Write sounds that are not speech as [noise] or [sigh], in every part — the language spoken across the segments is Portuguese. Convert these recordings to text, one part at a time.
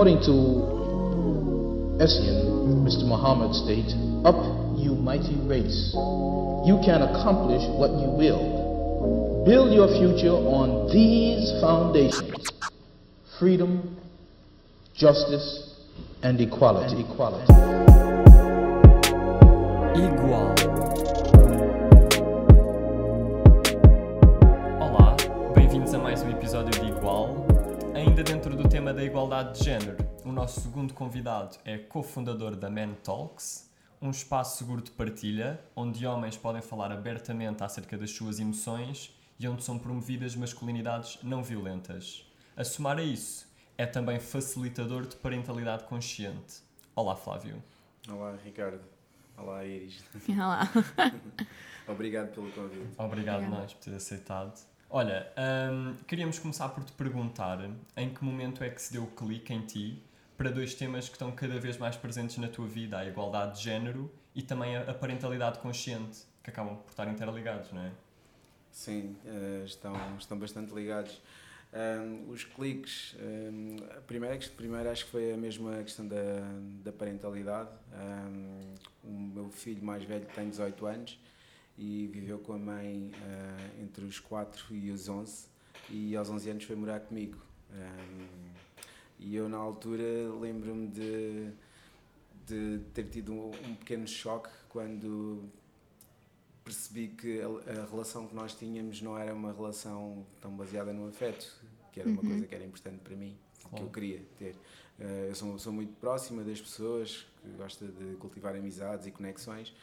According to Essien, Mr. Muhammad states, Up, you mighty race. You can accomplish what you will. Build your future on these foundations freedom, justice, and equality. And equality. Igual. Ainda dentro do tema da igualdade de género, o nosso segundo convidado é cofundador da Men Talks, um espaço seguro de partilha, onde homens podem falar abertamente acerca das suas emoções e onde são promovidas masculinidades não violentas. A somar a isso, é também facilitador de parentalidade consciente. Olá, Flávio. Olá, Ricardo. Olá, Iris. Olá. [laughs] Obrigado pelo convite. Obrigado Obrigada. nós por ter aceitado. Olha, hum, queríamos começar por te perguntar em que momento é que se deu o clique em ti para dois temas que estão cada vez mais presentes na tua vida, a igualdade de género e também a parentalidade consciente, que acabam por estar interligados, não é? Sim, eh, estão, estão bastante ligados. Ahm, os cliques, ahm, a primeira, primeiro acho que foi a mesma questão da, da parentalidade. Ahm, o meu filho mais velho tem 18 anos e viveu com a mãe ah, entre os 4 e os 11 e aos 11 anos foi morar comigo. Ahm, e eu na altura lembro-me de, de ter tido um, um pequeno choque quando percebi que a, a relação que nós tínhamos não era uma relação tão baseada no afeto, que era uma Uhum. coisa que era importante para mim, que Claro. eu queria ter. Eh, eu sou uma pessoa muito próxima das pessoas, que gosta de cultivar amizades e conexões,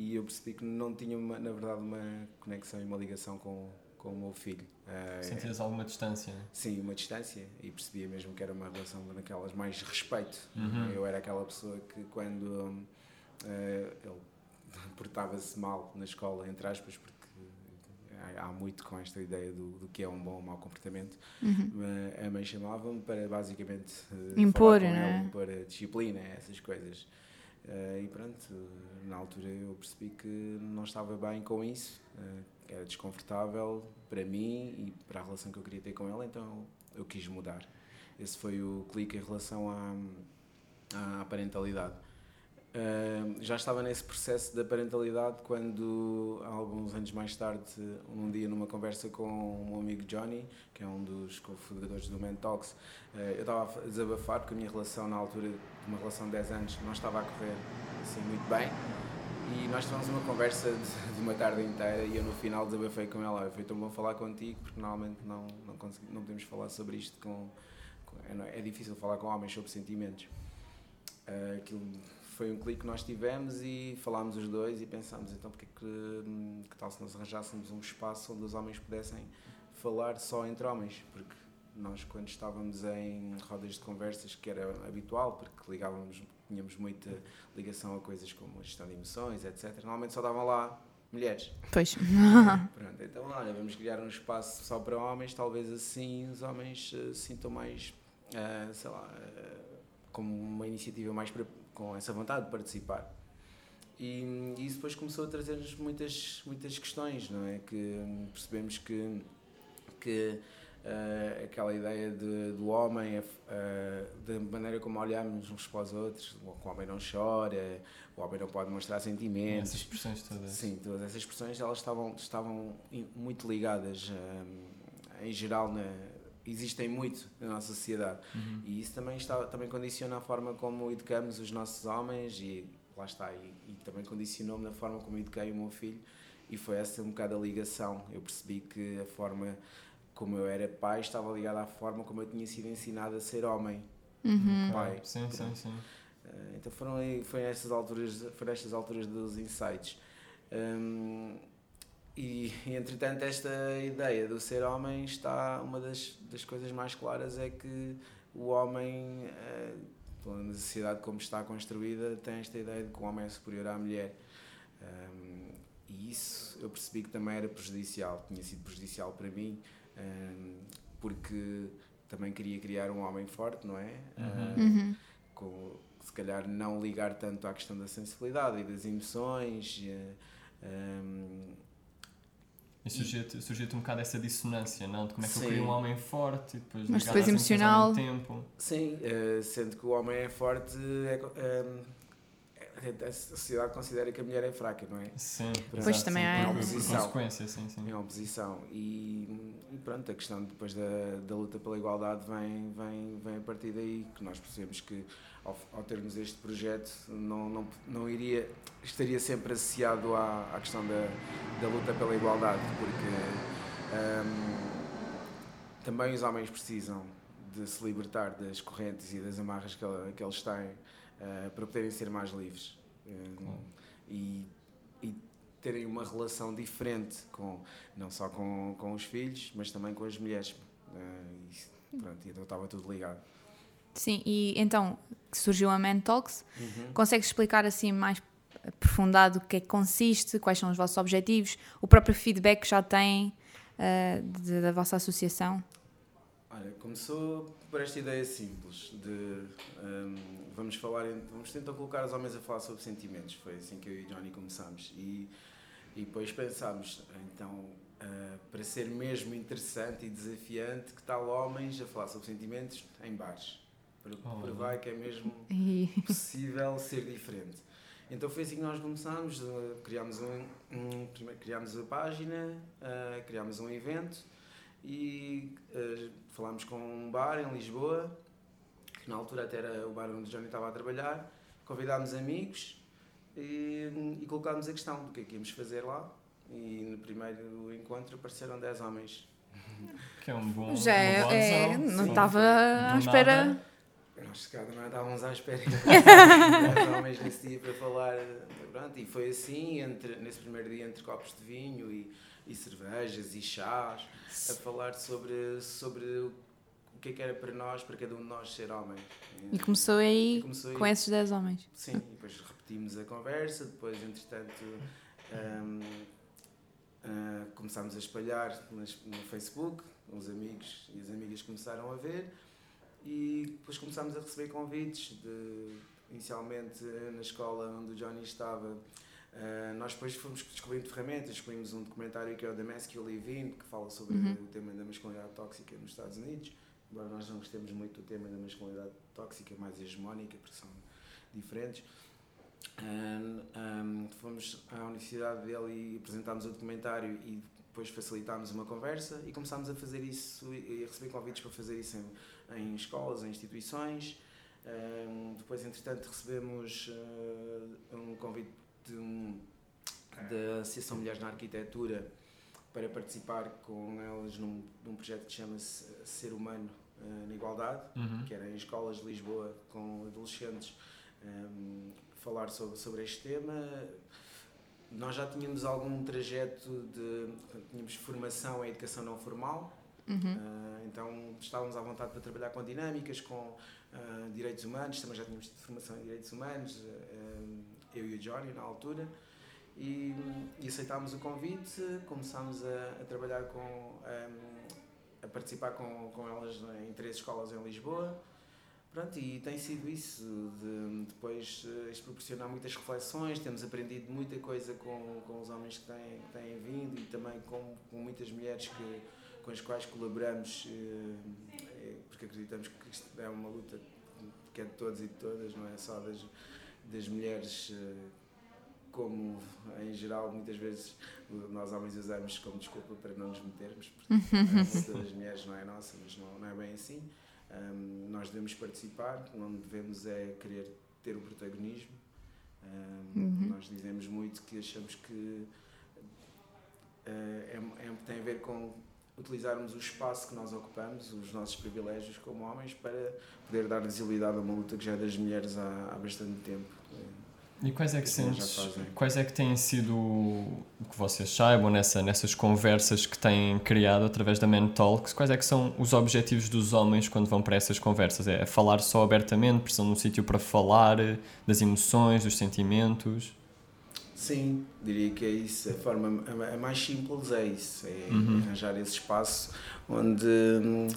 e eu percebi que não tinha, uma- na verdade, uma conexão e uma ligação com, com o meu filho. Eh, Sentias alguma distância? Sim, uma distância e percebia mesmo que era uma relação daquelas mais respeito. Uhum. Eu era aquela pessoa que quando eh, ele [laughs] portava-se mal na escola, entre aspas, porque há- muito com esta ideia do, do que é um bom ou mau comportamento, eh, a mãe chamava-me para basicamente eh, Impor, falar com não é? ele, impor a disciplina, essas coisas. Eh, e pronto, na altura eu percebi que não estava bem com isso, eh, era desconfortável para mim e para a relação que eu queria ter com ela, então eu quis mudar. Esse foi o clique em relação à, à parentalidade. Uh, já estava nesse processo da parentalidade quando, alguns anos mais tarde, um dia numa conversa com um amigo Johnny, que é um dos cofundadores do Mentox, uh, eu estava a desabafar porque a minha relação na altura, uma relação de 10 anos, não estava a correr assim muito bem. E nós tivemos uma conversa de, [laughs] de uma tarde inteira e eu no final desabafei com ela. "Olha, Foi tão bom falar contigo porque normalmente não, não, consegui, não podemos falar sobre isto com. com- é, não- é difícil falar com homens sobre sentimentos. Uh, aquilo foi um clique que nós tivemos e falámos os dois e pensámos então porque que, hum, que tal se nós arranjássemos um espaço onde os homens pudessem falar só entre homens porque nós quando estávamos em rodas de conversas que era habitual porque ligávamos tínhamos muita ligação a coisas como a gestão de emoções etc normalmente só davam lá mulheres Pois. [laughs] [laughs] Pronto, então olha, vamos criar um espaço só para homens, talvez assim os homens eh, se sintam mais, eh, sei lá, eh, como uma iniciativa mais para- com essa vontade de participar. E, e isso depois começou a trazer-nos muitas, muitas questões, não é? Que hum, percebemos que, que eh, aquela ideia de, do homem, eh, da maneira como olhamos uns para os outros, o homem não chora, o homem não pode mostrar sentimentos, Essas expressões todas. Sim, todas essas expressões elas estavam, estavam muito ligadas, hum, em geral, na, existem muito na nossa sociedade. Uhum. E isso também, está, também condiciona a forma como educamos os nossos homens e lá está, e, e também condicionou-me na forma como eduquei o meu filho e foi essa um bocado a ligação. Eu percebi que a forma como eu era pai estava ligada à forma como eu tinha sido ensinado a ser homem. Uhum. Pai. Sim, sim, sim. Eh, Então foram foi nestas alturas, foi nestas alturas dos insights. Hum, e, entretanto esta ideia do ser homem está uma das, das coisas mais claras é que o homem eh, pela sociedade como está construída tem esta ideia de que o homem é superior à mulher Hum, e isso eu percebi que também era prejudicial tinha sido prejudicial para mim hum, porque também queria criar um homem forte não é Uhum. Uhum. com se calhar não ligar tanto à questão da sensibilidade e das emoções. e, eh, E surgiu-te surgiu um bocado essa dissonância, não? De como é que Sim. eu queria um homem forte e depois Mas depois emocional. tempo. Sim, eh, sendo que o homem é forte, é, ehm, é- a sociedade considera que a mulher é fraca, não é? Sim, Pois exato, também sim, há- por- por Oposição. consequência, sim, sim. Em oposição. E, e pronto, a questão depois da, da luta pela igualdade vem, vem, vem a partir daí, que nós percebemos que ao, ao termos este projeto não, não, não iria, estaria sempre associado à, à questão da, da luta pela igualdade, porque hum, também os homens precisam de se libertar das correntes e das amarras que, que eles têm eh, para poderem ser mais livres. Hum, Claro. e, e terem uma relação diferente com não só com, com os filhos, mas também com as mulheres. Eh, isso, pronto, então estava tudo ligado. Sim, e então surgiu a Man Talks. Uhum. Consegues explicar assim mais aprofundado o que é que consiste, quais são os vossos objetivos, o próprio feedback que já têm de- da vossa associação? Olha, começou por esta ideia simples de hum, vamos falar, vamos tentar colocar os homens a falar sobre sentimentos. Foi assim que eu e o Johnny começámos. E, e depois pensámos, então, ah, para ser mesmo interessante e desafiante, que tal homens a falar sobre sentimentos em bares? Para Olha. provar que é mesmo [laughs] E possível ser diferente. Então foi assim que nós começámos, eh, criámos, um, um- primeiro criámos a página, eh, criámos um evento e eh, falámos com um bar em Lisboa, que na altura até era o bar onde o Johnny estava a trabalhar, convidámos amigos e, e colocámos a questão do que é que íamos fazer lá e no primeiro encontro apareceram 10 homens. Que é um bom. já é, boa é- não estava à espera. [laughs] nada. Nós se calhar não estávamos à espera de 10 homens nesse dia para falar. Pronto, e foi assim, entre, nesse primeiro dia, entre copos de vinho e, e cervejas e chás, a falar sobre, sobre o que é que era para nós, para cada um de nós ser homem. E começou aí E começou com aí. esses 10 homens. Sim, e depois repetimos a conversa, depois, entretanto, hum, ah, começámos a espalhar no Facebook, os amigos e as amigas começaram a ver e depois começámos a receber convites de, inicialmente na escola onde o Johnny estava. Ah, nós depois fomos descobrindo ferramentas, descobrimos um documentário que é o The Masculine In, que fala sobre Uhum. o tema da masculinidade tóxica nos Estados Unidos. Embora nós não gostemos muito do tema da masculinidade tóxica, mais hegemónica, porque são diferentes. Ahm, ahm, fomos à universidade dele e apresentámos o documentário e depois facilitámos uma conversa e começámos a fazer isso e a receber convites para fazer isso em, em escolas, em instituições. Ahm, depois, entretanto, recebemos ah, um convite de um- da Associação Mulheres na Arquitetura para participar com elas num, num projeto que chama-se Ser Humano ah, na Igualdade Uhum. que era em escolas de Lisboa com adolescentes, um, falar sobre, sobre este tema. Nós já tínhamos algum trajeto de. Tínhamos formação em educação não formal, Uhum. uh, então estávamos à vontade para trabalhar com dinâmicas, com uh, direitos humanos, também já tínhamos formação em direitos humanos, uh, eu e o Johnny na altura. E, e aceitámos o convite, começámos a, a trabalhar com. a participar com, com elas em três escolas em Lisboa. Pronto, e tem sido isso, de depois eh, proporcionar muitas reflexões, temos aprendido muita coisa com, com os homens que têm, que têm vindo e também com, com muitas mulheres que, com as quais colaboramos, eh, eh, porque acreditamos que isto é uma luta que é de todos e de todas, não é só das, das mulheres, eh, como em geral muitas vezes nós homens usamos como desculpa para não nos metermos, porque a das mulheres não é nossa, mas não, não é bem assim. Um, nós devemos participar, não devemos é querer ter o protagonismo. Um, Uhum. Nós dizemos muito que achamos que uh, é, é- tem a ver com utilizarmos o espaço que nós ocupamos, os nossos privilégios como homens, para poder dar visibilidade a uma luta que já é das mulheres há, há bastante tempo. E quais é que já sentes, quais é que têm sido, o que vocês saibam nessa, nessas conversas que têm criado através da Man Talks, quais é que são os objetivos dos homens quando vão para essas conversas? É falar só abertamente, precisam de um sítio para falar das emoções, dos sentimentos? Sim, diria que é isso. A forma a- a mais simples é isso, é Uhum. arranjar esse espaço onde hum,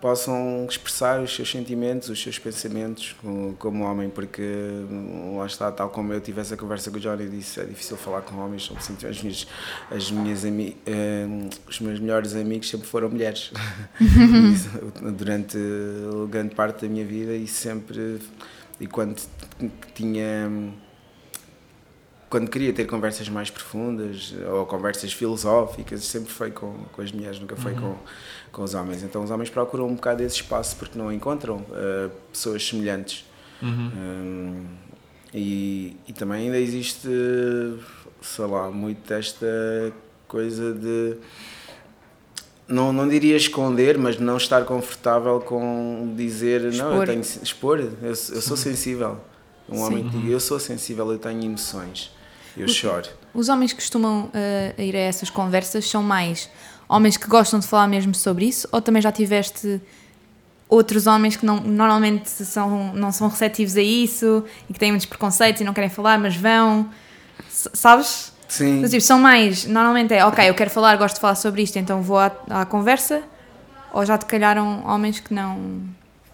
possam expressar os seus sentimentos, os seus pensamentos como, homem, porque hum, lá está, tal como eu tive essa conversa com o Johnny, disse é difícil falar com homens, são as minhas, as minhas ami, hum, os meus melhores amigos sempre foram mulheres [laughs] durante grande parte da minha vida e sempre e quando tinha quando queria ter conversas mais profundas ou conversas filosóficas, sempre foi com, com as mulheres, nunca foi uhum. com, com os homens. Então os homens procuram um bocado esse espaço porque não encontram uh, pessoas semelhantes. Uhum. Um, e, e também ainda existe, sei lá, muito esta coisa de. Não, não diria esconder, mas não estar confortável com dizer expor. não, eu tenho expor, eu, eu sou sensível. Um Sim. homem que diga eu sou sensível, eu tenho emoções, eu choro. Os homens que costumam uh, ir a essas conversas são mais homens que gostam de falar mesmo sobre isso ou também já tiveste outros homens que não, normalmente são, não são receptivos a isso e que têm muitos preconceitos e não querem falar, mas vão, sabes? Sim. Então, tipo, são mais, normalmente é, ok, eu quero falar, gosto de falar sobre isto, então vou à, à conversa, ou já te calharam homens que não,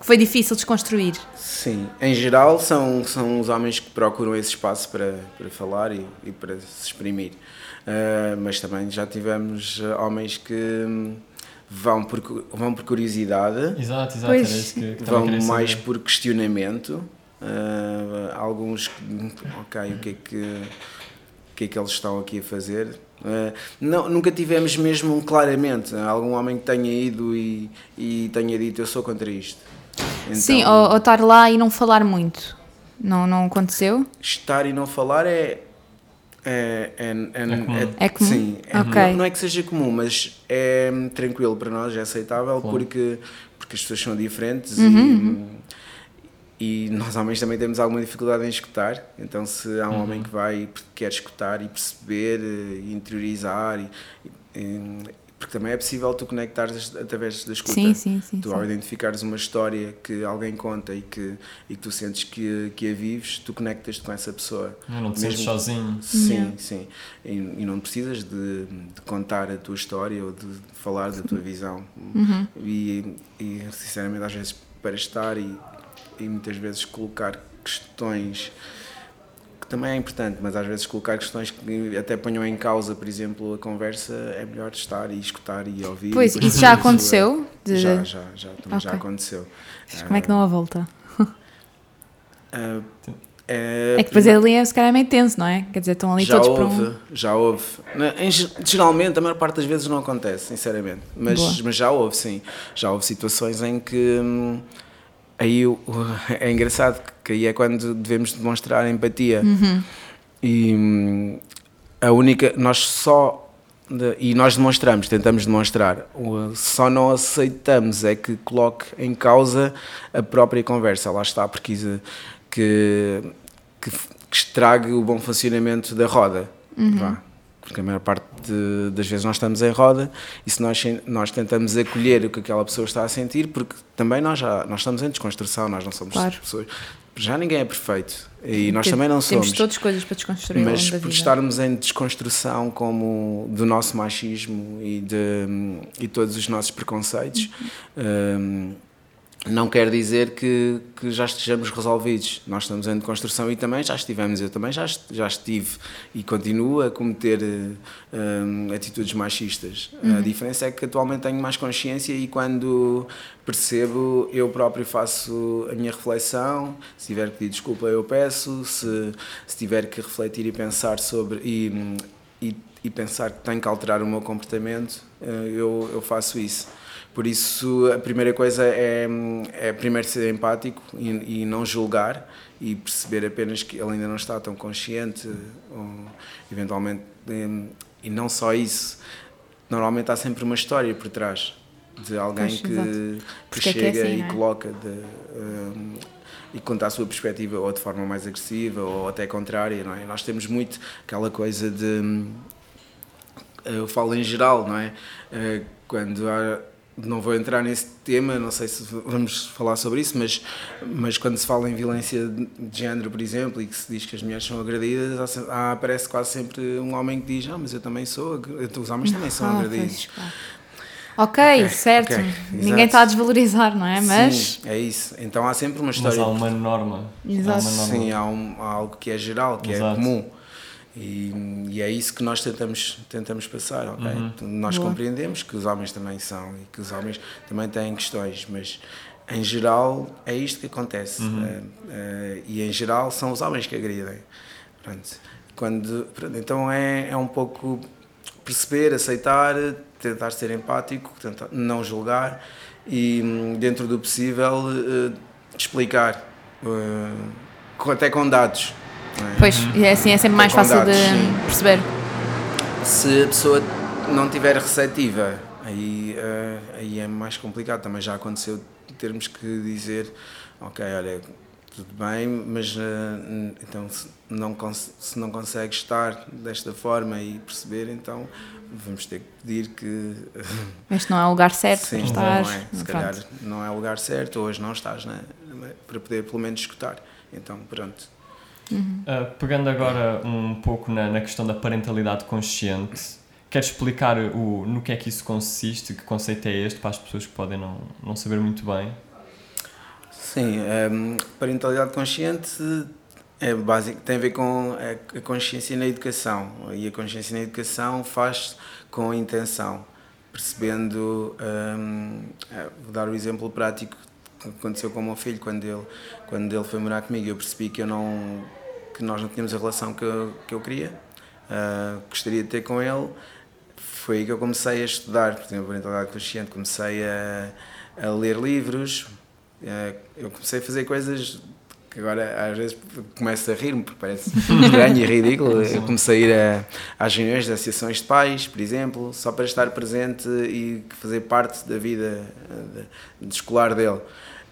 que foi difícil desconstruir? Sim, em geral são, são os homens que procuram esse espaço para, para falar e, e para se exprimir. Uh, mas também já tivemos homens que hum, vão por, vão por curiosidade, exato, exato, pois. Que, que vão mais por questionamento. Uh, alguns, ok, o que é que, o que é que eles estão aqui a fazer? Uh, não, nunca tivemos mesmo claramente algum homem que tenha ido e, e tenha dito eu sou contra isto. Então, Sim, ou, ou, estar lá e não falar muito. Não, não aconteceu? Estar e não falar é. É, é, é, é comum. É, é comum? Sim, é, okay. não, não, é que seja comum, mas é tranquilo para nós, é aceitável claro. porque, porque as pessoas são diferentes uhum, e, uhum. e nós homens também temos alguma dificuldade em escutar. Então, se há um uhum. homem que vai quer escutar e perceber, e interiorizar e, e, porque também é possível tu conectares através da escuta. Sim, sim, sim. Tu sim. ao identificares uma história que alguém conta e que, e que tu sentes que, que a vives, tu conectas-te com essa pessoa. Não, não te Mesmo, sentes sozinho. Sim, yeah. sim. E, e, não precisas de, de, contar a tua história ou de falar da tua visão. Uhum. E, e, sinceramente, às vezes, para estar e, e muitas vezes colocar questões também é importante, mas às vezes colocar questões que até ponham em causa, por exemplo, a conversa, é melhor estar e escutar e ouvir. Pois, isso já aconteceu? De... Já, já, já, okay. já aconteceu. como é que não há volta? Uh, é, é que depois ali é se calhar meio tenso, não é? Quer dizer, estão ali já todos houve, para um... Já houve. Geralmente, a maior parte das vezes não acontece, sinceramente. Mas, mas já houve, sim. Já houve situações em que... Hum, aí é engraçado que aí é quando devemos demonstrar empatia. Uhum. E a única. Nós só. E nós demonstramos, tentamos demonstrar, só não aceitamos é que coloque em causa a própria conversa, lá está, porque que, que, que estrague o bom funcionamento da roda. Uhum porque a maior parte de, das vezes nós estamos em roda e se nós, nós tentamos acolher o que aquela pessoa está a sentir, porque também nós já nós estamos em desconstrução, nós não somos claro. pessoas. Já ninguém é perfeito e nós também não somos. Temos todas coisas para desconstruir. Mas por estarmos em desconstrução como do nosso machismo e de e todos os nossos preconceitos. Uhum. Um, não quer dizer que, que, já estejamos resolvidos. Nós estamos em construção e também já estivemos. Eu também já, já estive e continuo a cometer um, atitudes machistas. Uhum. A diferença é que atualmente tenho mais consciência e quando percebo, eu próprio faço a minha reflexão. Se tiver que pedir desculpa, eu peço. Se, se tiver que refletir e pensar sobre. E, e, e pensar que tenho que alterar o meu comportamento, eh, eu, eu faço isso. Por isso, a primeira coisa é, é primeiro ser empático e, e, não julgar e perceber apenas que ele ainda não está tão consciente, ou, eventualmente, e não só isso. Normalmente há sempre uma história por trás de alguém pois, que, que chega é assim, e é? coloca de, um, e conta a sua perspectiva ou de forma mais agressiva ou até contrária, não é? Nós temos muito aquela coisa de eu falo em geral, não é? Eh, quando há não vou entrar nesse tema, não sei se vamos falar sobre isso, mas, mas quando se fala em violência de género, por exemplo, e que se diz que as mulheres são agredidas, há, aparece quase sempre um homem que diz: Ah, mas eu também sou, os homens também são ah, agredidos. Pois, Ok, certo. ok, Ninguém está a desvalorizar, não é? Mas. Sim, é isso. Então há sempre uma Mas história. há uma norma. Exato. Há uma norma. Sim, há, um- há algo que é geral, que Exato. é comum. E, e é isso que nós tentamos, tentamos passar, ok? Uhum. Nós Boa. compreendemos que os homens também são e que os homens também têm questões, mas em geral é isto que acontece. Uhum. Eh, eh, e em geral são os homens que agridem. Pronto. Quando, pronto, então é, é um pouco perceber, aceitar, tentar ser empático, tentar não julgar e, dentro do possível, eh, explicar, com- até com dados. Não? Pois, e é assim, é sempre mais fácil de dados, sim. perceber. Se a pessoa não estiver receptiva, aí, eh, aí é mais complicado. Também já aconteceu termos que dizer, ok, olha, tudo bem, mas eh, então se não, se não consegue estar desta forma e perceber, então vamos ter que pedir que [laughs] Este não é o lugar certo sim, para não estar. é, se Pronto. calhar não é o lugar certo, hoje não estás né, para poder pelo menos escutar. Então pronto. Uh, pegando agora um pouco na, na questão da parentalidade consciente, queres explicar o, no que é que isso consiste? Que conceito é este para as pessoas que podem não, não saber muito bem? Sim, hum, parentalidade consciente é básico, tem a ver com a, consciência na educação e a consciência na educação faz com a intenção, percebendo, hum, eh, vou dar o exemplo prático que aconteceu com o meu filho quando ele, quando ele foi morar comigo, eu percebi que eu não que nós não tínhamos a relação que eu, que eu queria, ah, gostaria de ter com ele, foi aí que eu comecei a estudar, por exemplo, parentalidade consciente, comecei a, a ler livros, eh, eu comecei a fazer coisas que agora às vezes começo a rir-me porque parece estranho e ridículo. Eu comecei a ir a, às reuniões de associações de pais, por exemplo, só para estar presente e fazer parte da vida eh, de, de escolar dele.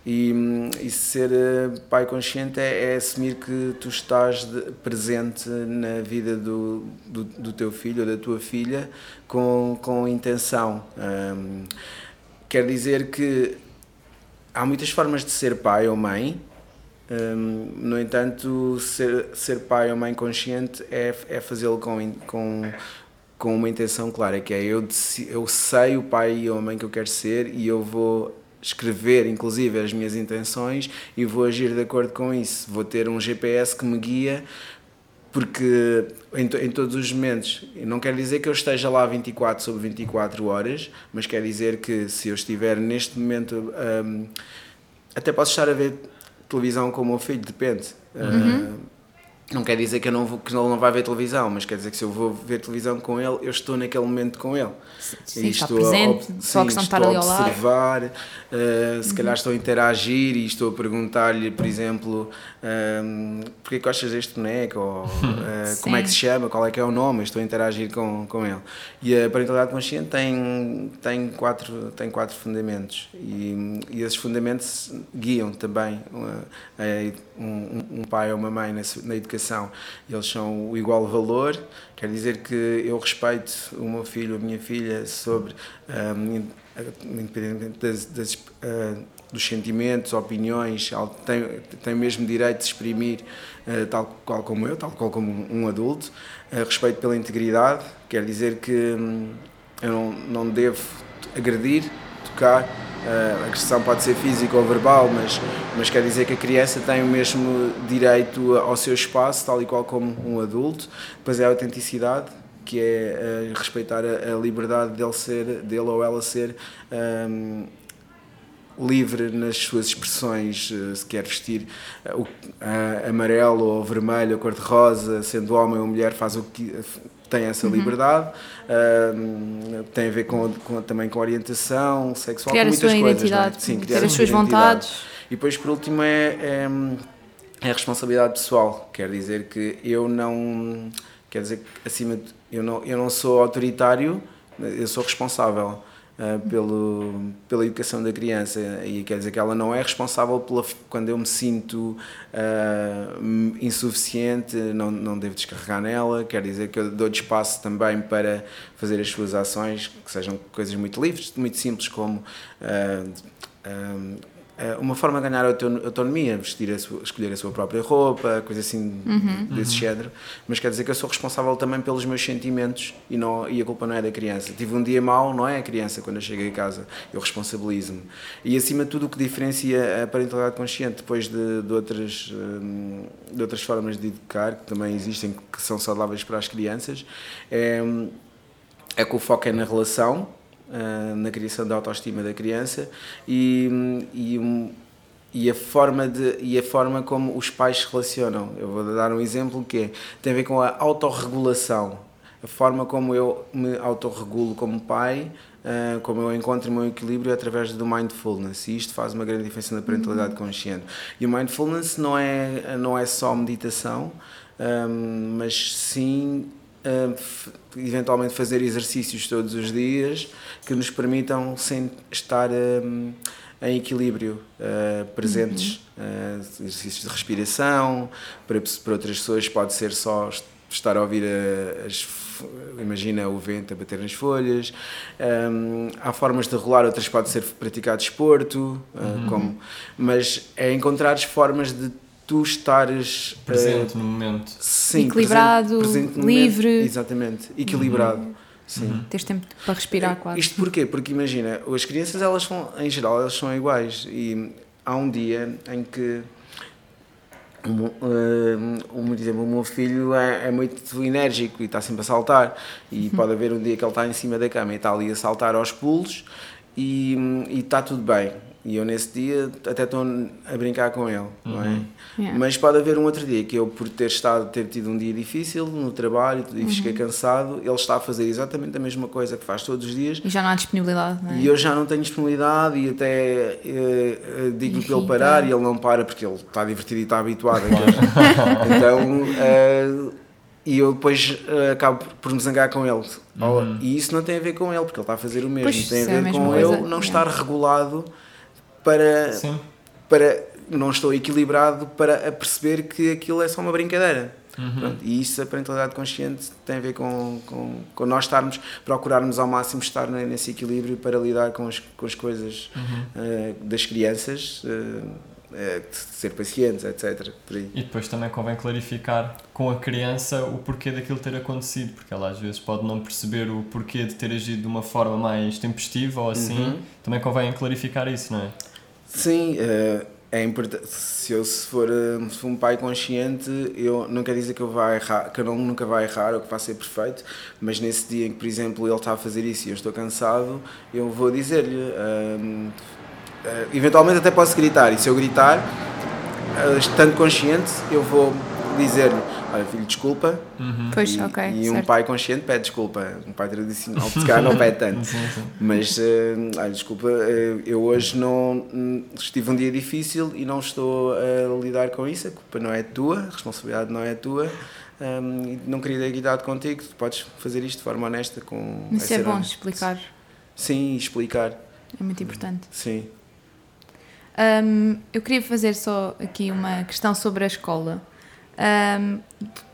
E, hum, e ser eh, pai consciente é, é assumir que tu estás de- presente na vida do, do, do teu filho ou da tua filha com, com intenção. Hum, quer dizer que há muitas formas de ser pai ou mãe, hum, no entanto, ser, ser pai ou mãe consciente é, é fazê-lo com, com, com uma intenção clara, que é eu, eu sei o pai ou a mãe que eu quero ser e eu vou escrever, inclusive, as minhas intenções e vou agir de acordo com isso. Vou ter um GPS que me guia porque em, to- em todos os momentos, não quer dizer que eu esteja lá 24 sobre 24 horas, mas quer dizer que se eu estiver neste momento, hum, até posso estar a ver televisão com o meu filho, depende. Uhum. Uh, não quer dizer que, eu não vou, que ele não vai ver televisão, mas quer dizer que se eu vou ver televisão com ele, eu estou naquele momento com ele. Sim, E está estou a presente, só a sim, questão de estou estar ali ao lado. Uhum. observar, uh, se calhar estou a interagir e estou a perguntar-lhe, por exemplo, um, porquê que gostas deste boneco? Ou, [laughs] uh, como é que se chama? Qual é que é o nome? Eu estou a interagir com, com ele. E a parentalidade consciente tem, tem, quatro, tem quatro fundamentos e, e esses fundamentos guiam também uh, um, um pai ou uma mãe na, na educação. Eles são o igual valor, quer dizer que eu respeito o meu filho, a minha filha, sobre, um, in- independentemente das, das, uh, dos sentimentos, opiniões, tem, tem mesmo direito de exprimir, uh, tal qual como eu, tal qual como um adulto. Uh, respeito pela integridade, quer dizer que hum, eu não, não devo agredir, tocar. Uh, a agressão pode ser física ou verbal, mas, mas quer dizer que a criança tem o mesmo direito ao seu espaço, tal e qual como um adulto. Depois é a autenticidade, que é uh, respeitar a, a liberdade dele, ser, dele ou ela ser um, livre nas suas expressões, uh, se quer vestir amarelo ou vermelho, ou cor-de-rosa, sendo homem ou mulher, faz o que tem essa liberdade, uh, tem a ver com, com- também com orientação sexual, Criar com muitas coisas, é? Sim, criar a as sua suas vontades. E depois, por último, é, é, é a responsabilidade pessoal. Quer dizer que eu não. Quer dizer que, acima de. Eu não, eu não sou autoritário, eu sou responsável. Ah, pelo, pela educação da criança. E quer dizer que ela não é responsável pela, quando eu me sinto ah, insuficiente, não, não devo descarregar nela, quer dizer que eu dou-lhe espaço também para fazer as suas ações, que sejam coisas muito livres, muito simples, como eh, uma forma de ganhar auton- autonomia, vestir a sua, escolher a sua própria roupa, coisa assim desse género. Mas quer dizer que eu sou responsável também pelos meus sentimentos e, não, e a culpa não é da criança. Tive um dia mau, não é a criança quando eu cheguei a casa. Eu responsabilizo-me. E acima de tudo, o que diferencia a parentalidade consciente depois de, de, outras, hum, de outras formas de educar, que também existem, que são saudáveis para as crianças, é, hum, é que o foco é na relação, ah, na criação da autoestima da criança e, e, e a forma de e a forma como os pais se relacionam. Eu vou dar um exemplo que é, tem a ver com a autorregulação. A forma como eu me autorregulo como pai, ah, como eu encontro o meu equilíbrio através do mindfulness. E isto faz uma grande diferença na parentalidade consciente. E o mindfulness não é, não é só meditação, ah, mas sim eventualmente fazer exercícios todos os dias que nos permitam sem estar um, em equilíbrio, uh, presentes, Uh, exercícios de respiração, para, para outras pessoas pode ser só est- estar a ouvir a- as, imagina o vento a bater nas folhas, Um, há formas de rolar, outras pode ser praticar desporto, uh, como, mas é encontrar formas de tu estares uh, Presente no momento. Sim, Equilibrado, presente no livre. momento. Exatamente, equilibrado. Sim. Tens tempo para respirar quase. Isto porquê? Porque imagina, as crianças, elas são, em geral, elas são iguais. E há um dia em que, um, um, um, por exemplo, o meu filho é, é muito enérgico e está sempre a saltar. E pode haver um dia que ele está em cima da cama e está ali a saltar aos pulos e, e está tudo bem. E eu nesse dia até estou a brincar com ele, não é? Yeah. Mas pode haver um outro dia que eu, por ter estado, ter tido um dia difícil no trabalho e fiquei cansado, ele está a fazer exatamente a mesma coisa que faz todos os dias E já não há disponibilidade, não é? e eu já não tenho disponibilidade e até eh, eh, digo-lhe para ele parar e ele não para porque ele está divertido e está habituado. [laughs] então, eh, e eu depois eh, acabo por- me zangar com ele. Ou- E isso não tem a ver com ele, porque ele está a fazer o mesmo. Pois, tem a isso é a ver com coisa, eu não yeah. estar regulado para, Sim. para. Não estou equilibrado para perceber que aquilo é só uma brincadeira. Pronto, e isso, a parentalidade consciente, tem a ver com, com, com nós estarmos, procurarmos ao máximo estar ne- nesse equilíbrio para lidar com as, com as coisas eh, das crianças, eh, de ser pacientes, etc. E depois também convém clarificar com a criança o porquê daquilo ter acontecido, porque ela às vezes pode não perceber o porquê de ter agido de uma forma mais tempestiva ou assim. Uhum. Também convém clarificar isso, não é? Sim, eh, é importante. Se eu se for, eh, se for um pai consciente, eu não quer dizer que eu vá errar, que eu não, nunca vá errar ou que vá ser perfeito, mas nesse dia em que, por exemplo, ele está a fazer isso e eu estou cansado, eu vou dizer-lhe. ehm, eh, eventualmente até posso gritar, e se eu gritar, estando consciente, eu vou dizer-lhe: Olha, filho, desculpa. Pois, e, ok. e um certo. pai consciente pede desculpa. Um pai tradicional, se calhar, não pede tanto. Sim, sim. Mas, eh, olha, desculpa, eh, eu hoje não hum, estive um dia difícil e não estou a lidar com isso. A culpa não é tua, a responsabilidade não é tua. e não queria ter cuidado contigo. Tu podes fazer isto de forma honesta. Com, Mas é ser bom honesto. explicar, Sim, explicar. é muito importante. Sim. Hum, eu queria fazer só aqui uma questão sobre a escola. Hum,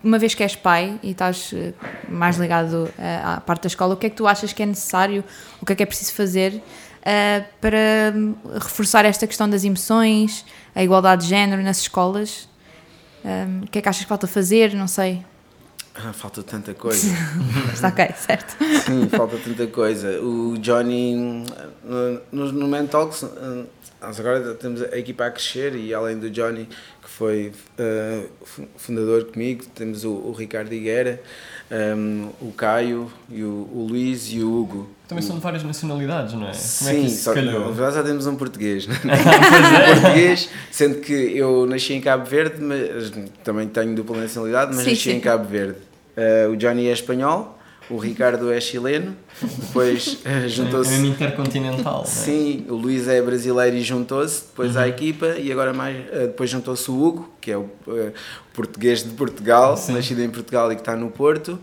uma vez que és pai e estás eh, mais ligado eh, à parte da escola, o que é que tu achas que é necessário, o que é que é preciso fazer eh, para hum, reforçar esta questão das emoções, a igualdade de género nas escolas? Hum, o que é que achas que falta fazer? Não sei. Ah, falta tanta coisa. [laughs] Está ok, certo. Sim, falta tanta coisa. O Johnny, no, no, no Man Talks, eh, nós agora temos a equipa a crescer e além do Johnny, que foi fu- fundador comigo, temos o, o Ricardo Higuera, um, o Caio, e o, o Luís e o Hugo. Também são de várias nacionalidades, não é? Como Sim, é que isso só, calhou? nós já temos um português. né? é. [laughs] português, sendo que eu nasci em Cabo Verde, mas também tenho dupla nacionalidade, mas Sim, nasci sim. em Cabo Verde. Eh, o Johnny é espanhol, o Ricardo é chileno, depois [laughs] eh, É um juntou-se. intercontinental, é? Sim, o Luís é brasileiro e juntou-se depois Uhum. à equipa e agora mais eh, depois juntou-se o Hugo, que é o eh, português de Portugal, Sim. nascido em Portugal e que está no Porto.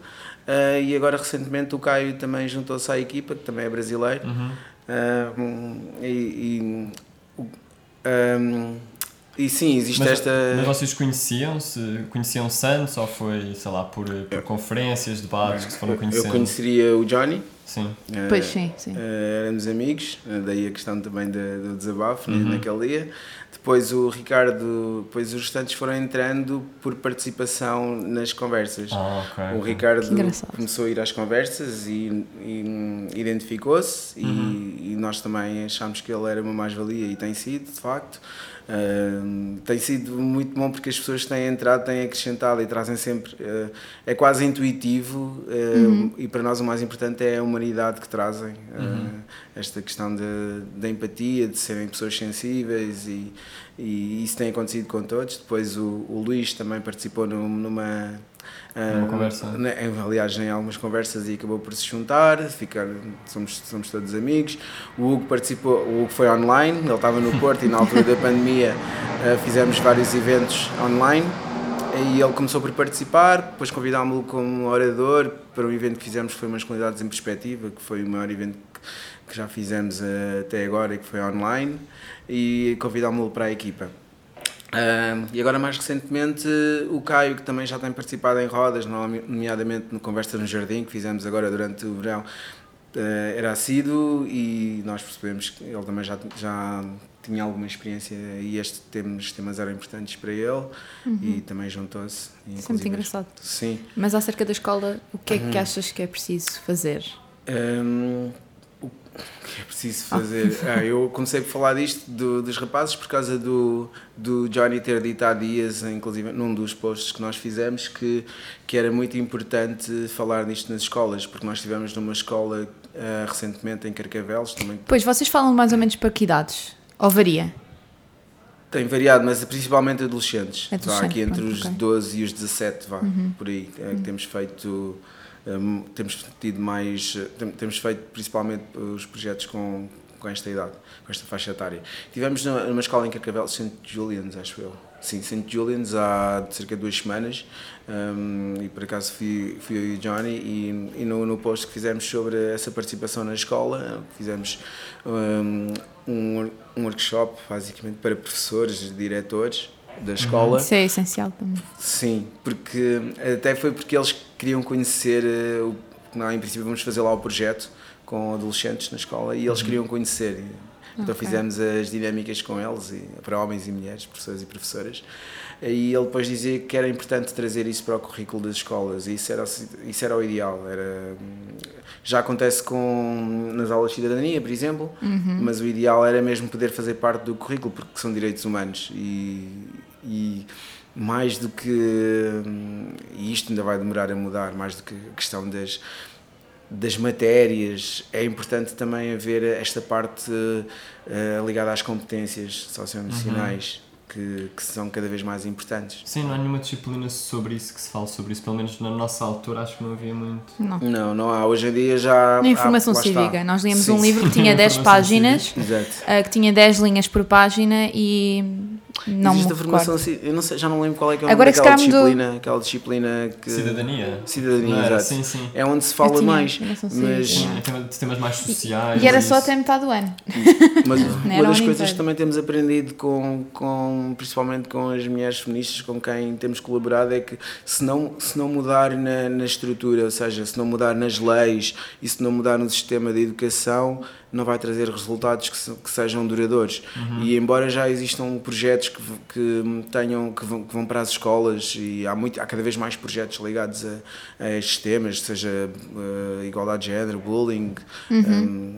E agora recentemente o Caio também juntou-se à equipa, que também é brasileiro. Uhum. E, e, hum, e sim, existe Mas, esta. mas vocês conheciam-se? Conheciam-se antes ou foi, sei lá, por, por conferências, debates que se foram eu conhecendo? conheceria o Johnny, Sim. Eh, Pois sim, sim. eh, éramos amigos, eh, daí a questão também de- do desabafo né, Uhum. naquele dia. Depois o Ricardo, depois os restantes foram entrando por participação nas conversas. Ah, ok. O Ricardo começou a ir às conversas e, e, identificou-se Uhum. e, e nós também achámos que ele era uma mais-valia e tem sido, de facto. Hum, tem sido muito bom porque as pessoas têm entrado têm acrescentado e trazem sempre. eh, é quase intuitivo eh, e para nós o mais importante é a humanidade que trazem. eh, esta questão da empatia, de serem pessoas sensíveis e, e isso tem acontecido com todos. Depois o, o Luís também participou num- numa. Numa ah, conversa. né, aliás, em algumas conversas e acabou por se juntar, ficar, somos, somos todos amigos. O Hugo participou, o Hugo foi online, ele estava no Porto e na altura da pandemia ah, fizemos vários eventos online. E ele começou por participar, depois convidámos-lo como orador para um evento que fizemos que foi Masculinidades em Perspectiva, que foi o maior evento que, já fizemos ah, até agora e que foi online, e convidámos-lo para a equipa. Ah, e agora, mais recentemente, o Caio, que também já tem participado em rodas, nome- nomeadamente no Conversa no Jardim, que fizemos agora durante o verão, ah, era assíduo e nós percebemos que ele também já, já tinha alguma experiência e estes temas, temas eram importantes para ele e também juntou-se. Isso é muito engraçado. Sim. Mas acerca da escola, o que é Uhum. que achas que é preciso fazer? O que é preciso fazer? Ah, eu comecei por falar disto do- dos rapazes por causa do, do Johnny ter dito há dias, inclusive num dos posts que nós fizemos, que, que era muito importante falar disto nas escolas, porque nós estivemos numa escola ah, recentemente em Carcavelos, também Pois, vocês falam mais ou menos para que idades? Ou varia? tem variado, mas principalmente adolescentes. Vá, Adolescente, aqui entre pronto, os ok. Uhum. 12 e os 17, vá, por aí. É, que temos feito, hum, temos tido mais, eh, tem- temos feito principalmente os projetos com, com esta idade, com esta faixa etária. Tivemos numa, escola em Carcavel, St. Julian's, acho eu. Sim, St. Julian's há cerca de duas semanas hum, e por acaso fui, fui eu e o Johnny e, e no, no post que fizemos sobre essa participação na escola, fizemos hum, um, um workshop basicamente para professores diretores da escola. Isso é essencial também. Sim, porque até foi porque eles queriam conhecer não, em princípio vamos fazer lá o projeto com adolescentes na escola e eles queriam conhecer. Então Ok. fizemos as dinâmicas com eles, e, para homens e mulheres, professores e professoras. E ele depois dizia que era importante trazer isso para o currículo das escolas e isso era, isso era o ideal. Era, já acontece com, nas aulas de cidadania, por exemplo, mas o ideal era mesmo poder fazer parte do currículo porque são direitos humanos e, e mais do que e isto ainda vai demorar a mudar mais do que a questão das das matérias é importante também haver esta parte eh, ligada às competências socioemocionais que, que são cada vez mais importantes Sim, não há nenhuma disciplina sobre isso que se fale sobre isso. Pelo menos na nossa altura acho que não havia muito. Não. não não há hoje em dia já Na informação há, lá está. cívica. Nós líamos um livro que tinha [laughs] 10 Informação páginas, exato ah, que tinha 10 linhas por página e não existe a formação eu não sei, já não lembro qual é que é o Agora daquela disciplina aquela disciplina que Cidadania. cidadania Não exato Sim, sim. é onde se fala tinha mais mas. Sim, de temas mais sociais. E era só até metade do ano. Mas [laughs] uma das coisas inteiro. que também temos aprendido com, com principalmente com as mulheres feministas com quem temos colaborado é que se não, se não mudar na, na estrutura, ou seja, se não mudar nas leis e se não mudar no sistema de educação, não vai trazer resultados que, se- que sejam duradouros. E embora já existam projetos que, que tenham que vão, que vão para as escolas e há, muito, há cada vez mais projetos ligados a, a estes temas, seja eh, igualdade de género, bullying, hum,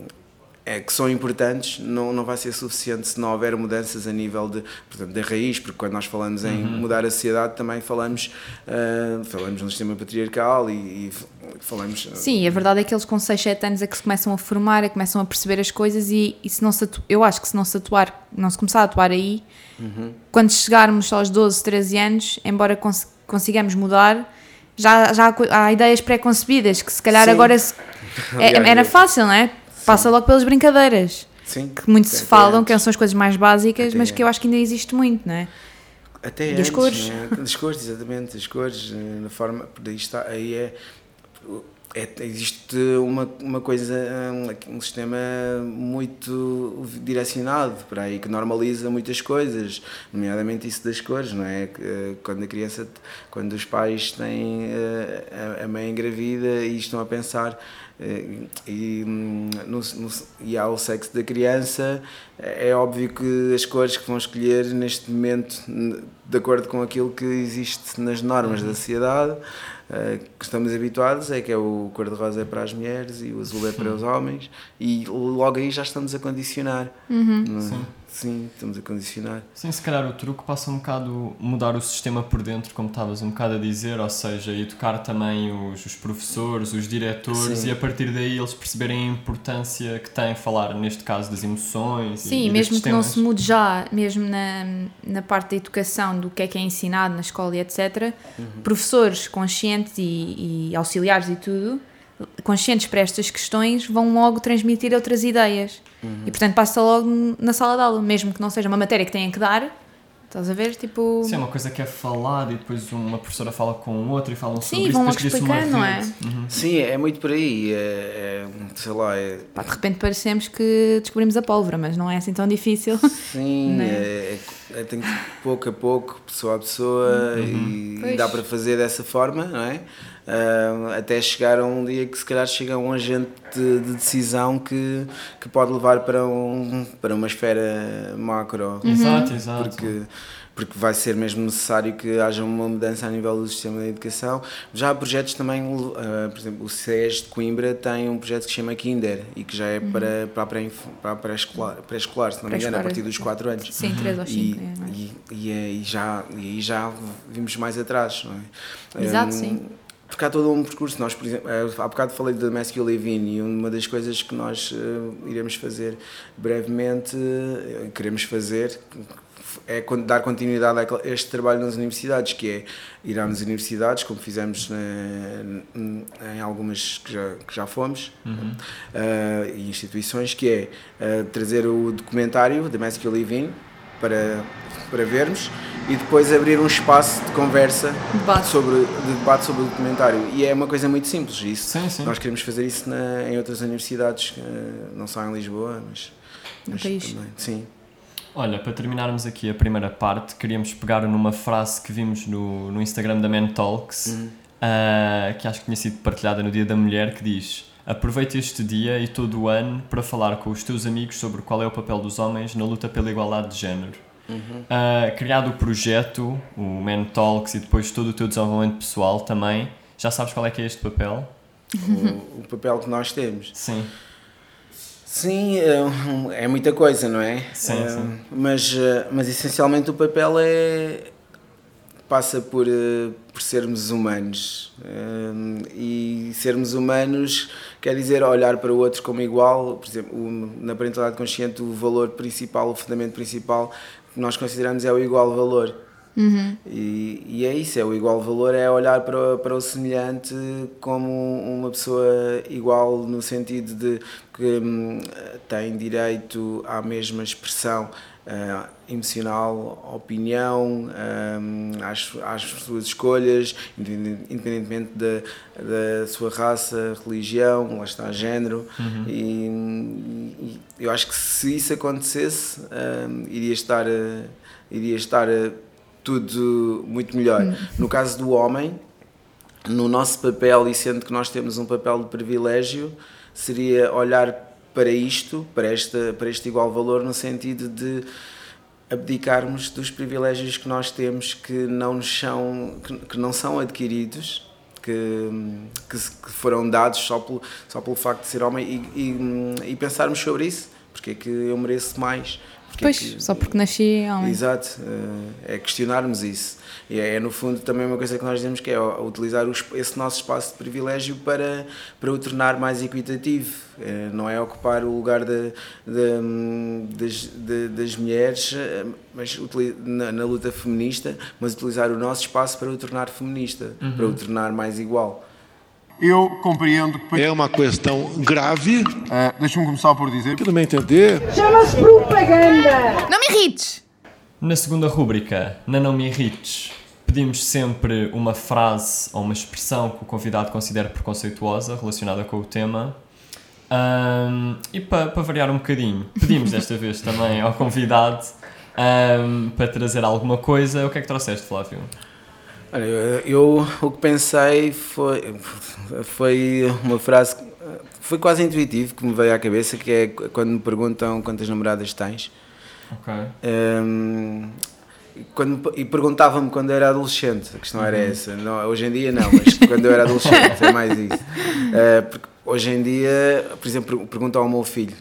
é, que são importantes, não, não vai ser suficiente se não houver mudanças a nível de, portanto, da raiz, porque quando nós falamos em mudar a sociedade também falamos, ah, falamos no sistema patriarcal e, e falamos... ah, Sim, a verdade é que eles com 6, 7 anos é que se começam a formar, é que começam a perceber as coisas e, e se não se atu- eu acho que se não se atuar, não se começar a atuar aí, quando chegarmos aos 12, 13 anos, embora cons- consigamos mudar, já, já há, há ideias pré-concebidas que se calhar Sim. agora se- [laughs] é- era fácil, não é? Passa logo pelas brincadeiras, Sim, que muito se falam, antes. que são as coisas mais básicas, Até mas que eu acho que ainda existe muito, não é? Até E antes, as cores? né? As cores, exatamente, as cores, eh, na forma, daí está, aí é, é existe uma, uma coisa, um, sistema muito direcionado para aí, que normaliza muitas coisas, nomeadamente isso das cores, não é? Eh, Quando a criança, quando os pais têm eh, a- a mãe engravida e estão a pensar E, hum, no, no, e ao sexo da criança, é óbvio que as cores que vão escolher neste momento, de acordo com aquilo que existe nas normas da sociedade, eh, que estamos habituados, é que é o cor-de-rosa é para as mulheres e o azul é para os homens, e logo aí já estamos a condicionar. não é? Sim. Sim, estamos a condicionar. Sim, se calhar o truque passa um bocado mudar o sistema por dentro, como estavas um bocado a dizer, ou seja, educar também os, os professores, os diretores Sim. e a partir daí eles perceberem a importância que tem falar, neste caso, das emoções. e- Sim, e mesmo destes que não temas. se mude já, mesmo na, na parte da educação, do que é que é ensinado na escola e etc., Uhum. professores conscientes e, e auxiliares e tudo, conscientes para estas questões, vão logo transmitir outras ideias. Uhum. E portanto passa logo na sala de aula, mesmo que não seja uma matéria que tenha que dar, estás a ver? Tipo. Sim, é uma coisa que é falada e depois uma professora fala com outra e falam Sim, sobre isso, vão depois logo explicando, não é? Uhum. Sim, é muito por aí. É, é, sei lá, é, Pá, de repente parecemos que descobrimos a pólvora, mas não é assim tão difícil. Sim, [laughs] Né? é, é, tem que pouco a pouco, pessoa a pessoa, e, Pois. e dá para fazer dessa forma, não é? Ah, até chegar a um dia que se calhar chega um agente de, de decisão que, que pode levar para, um, para uma esfera macro. Exato, exato. Porque, porque vai ser mesmo necessário que haja uma mudança a nível do sistema de educação. Já há projetos também, ah, por exemplo, o CES de Coimbra tem um projeto que se chama Kinder e que já é para, para a pré-inf- para pré-escolar, pré-escolar, se não me engano, a partir dos 4 anos. Sim, 3 ou E, 5. é, é? e, e, é- e já, e aí já vimos mais atrás, não é? Exato, Hum, sim. Porque há todo um percurso. Nós, por exemplo, eh, há bocado falei da Matthew Levine e uma das coisas que nós eh, iremos fazer brevemente, eh, queremos fazer, é dar continuidade a este trabalho nas universidades, que é ir às universidades, como fizemos eh, em algumas que já, que já fomos, eh, e instituições, que é trazer o documentário da Matthew Levine para, para vermos e depois abrir um espaço de conversa Debate. sobre, de debate sobre o documentário. E é uma coisa muito simples. Isso, Sim, sim. Nós queremos fazer isso na- em outras universidades, eh, não só em Lisboa, mas, mas também. Sim. Olha, para terminarmos aqui a primeira parte, queríamos pegar numa frase que vimos no, no Instagram da Man Talks, Uhum. ah, que acho que tinha sido partilhada no Dia da Mulher, que diz: Aproveita este dia e todo o ano para falar com os teus amigos sobre qual é o papel dos homens na luta pela igualdade de género. Uhum. Ah, criado o projeto, o Man Talks e depois todo o teu desenvolvimento pessoal também, já sabes qual é que é este papel? o, o papel que nós temos. Sim. Sim, é, é muita coisa, não é? Sim, Eh, sim. Mas, eh, mas essencialmente o papel é passa por, eh, por sermos humanos. Eh, e sermos humanos quer dizer olhar para o outro como igual. Por exemplo na parentalidade consciente o valor principal o fundamento principal que nós consideramos é o igual valor. E, e é isso, é o igual valor, é olhar para, o- para o semelhante como uma pessoa igual no sentido de que hum, tem direito à mesma expressão ah, emocional, opinião, hum, às, às suas escolhas, independente- independentemente da, da sua raça, religião, lá está, género. E, e eu acho que se isso acontecesse, hum, iria estar, ah, iria estar ah, tudo muito melhor. No caso do homem, no nosso papel, e sendo que nós temos um papel de privilégio, seria olhar para isto, para, esta, para este igual valor, no sentido de abdicarmos dos privilégios que nós temos que não, nos são, que, que não são adquiridos, que, que, foram dados só pelo, só pelo facto de ser homem e, e, e pensarmos sobre isso, porque é que eu mereço mais. Porque é Pois, que- só porque nasci homem. Exato, eh, é questionarmos isso. E é, é, no fundo também uma coisa que nós dizemos que é utilizar esse nosso espaço de privilégio para, para o tornar mais equitativo. Eh, Não é ocupar o lugar da- da- das, da- das mulheres eh, mas na, na luta feminista, mas utilizar o nosso espaço para o tornar feminista, para o tornar mais igual. Eu compreendo que. É uma questão grave, Ah, Deixa-me começar por dizer que no meu entender, Chama-se propaganda. Não me irrites! Na segunda rúbrica, na Não Me Irrites, pedimos sempre uma frase ou uma expressão que o convidado considere preconceituosa relacionada com o tema. Ahm, e para variar um bocadinho, pedimos desta [laughs] vez também ao convidado ahm, para trazer alguma coisa. O que é que trouxeste, Flávio? Olha, eu, eu o que pensei foi, foi uma frase, foi quase intuitivo que me veio à cabeça, que é quando me perguntam quantas namoradas tens. Ok. Hum, quando, e perguntava-me quando eu era adolescente, a questão era essa. Não, hoje em dia não, mas [laughs] quando eu era adolescente é mais isso. Uh, porque hoje em dia, por exemplo, perguntam ao meu filho.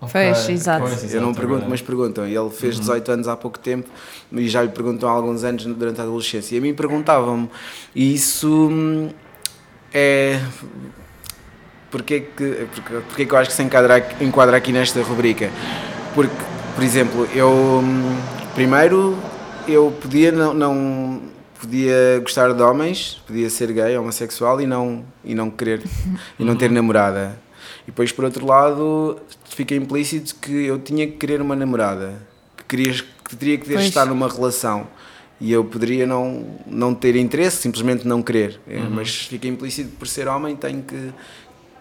Pois, exato. Pois, Eu não exato, pergunto, mas perguntam. E ele fez 18 anos há pouco tempo e já lhe perguntam há alguns anos durante a adolescência. E a mim perguntavam-me. E isso hum, é. Porquê que, porque, porque que eu acho que se enquadra, aqui- enquadra aqui nesta rubrica? Porque, por exemplo, eu. hum, Primeiro, eu podia não. não podia gostar de homens, podia ser gay, homossexual e não, e não querer, e não ter namorada. E depois, por outro lado, fica implícito que eu tinha que querer uma namorada, que, querias, que teria que Pois. estar numa relação. E eu poderia não, não ter interesse, simplesmente não querer. É, Mas fica implícito por ser homem, tenho que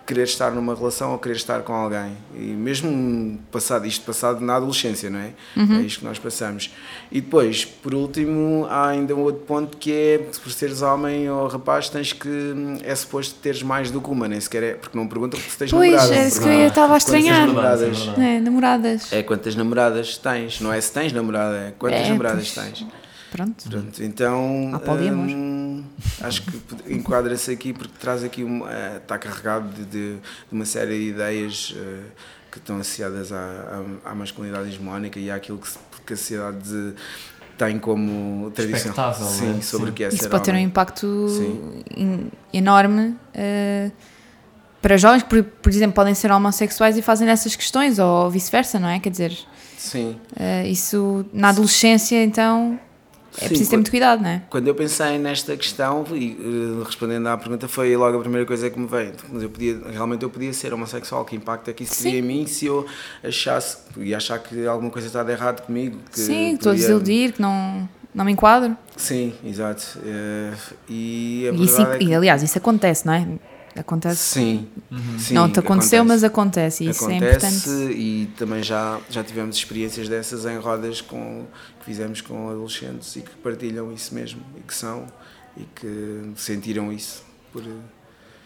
querer estar numa relação ou querer estar com alguém. E mesmo passado, isto passado na adolescência, não é? É isto que nós passamos. E depois, por último, há ainda um outro ponto que é, por seres homem ou rapaz, tens que, é suposto teres mais do que uma, nem sequer é, porque não perguntam se tens Pois, namorada. é isso que eu estava a estranhar. namoradas? É. É, namoradas. É quantas namoradas tens, não é se tens namorada, é quantas É, namoradas pois. tens. Pronto. Pronto, então Há poliamor. hum, acho que enquadra-se aqui porque traz aqui uma, eh, está carregado de, de- de uma série de ideias eh, que estão associadas à, à, à masculinidade hegemónica e àquilo que, que a sociedade de- tem como tradição sim, é? sobre Sim. o que é Isso ser pode ter um homem. impacto enorme eh, para jovens que, por, por exemplo, podem ser homossexuais e fazem essas questões, ou vice-versa, não é? Quer dizer, Sim. eh, isso na adolescência, então, é Sim, preciso ter muito cuidado, não é? Quando eu pensei nesta questão e eh, respondendo à pergunta foi logo a primeira coisa que me veio. Mas eu podia, realmente eu podia ser homossexual. Que impacto é que isso teria em mim se eu achasse e achar que alguma coisa está de errado comigo? Que Sim, estou a desiludir, que não, não me enquadro. Sim, exato. Eh, e E, isso, é que- e, aliás, isso acontece, não é? Acontece. Sim, sim, não te aconteceu, acontece. mas acontece. E isso é Acontece importante. e também já, já tivemos experiências dessas em rodas com, que fizemos com adolescentes e que partilham isso mesmo e que são e que sentiram isso. Por,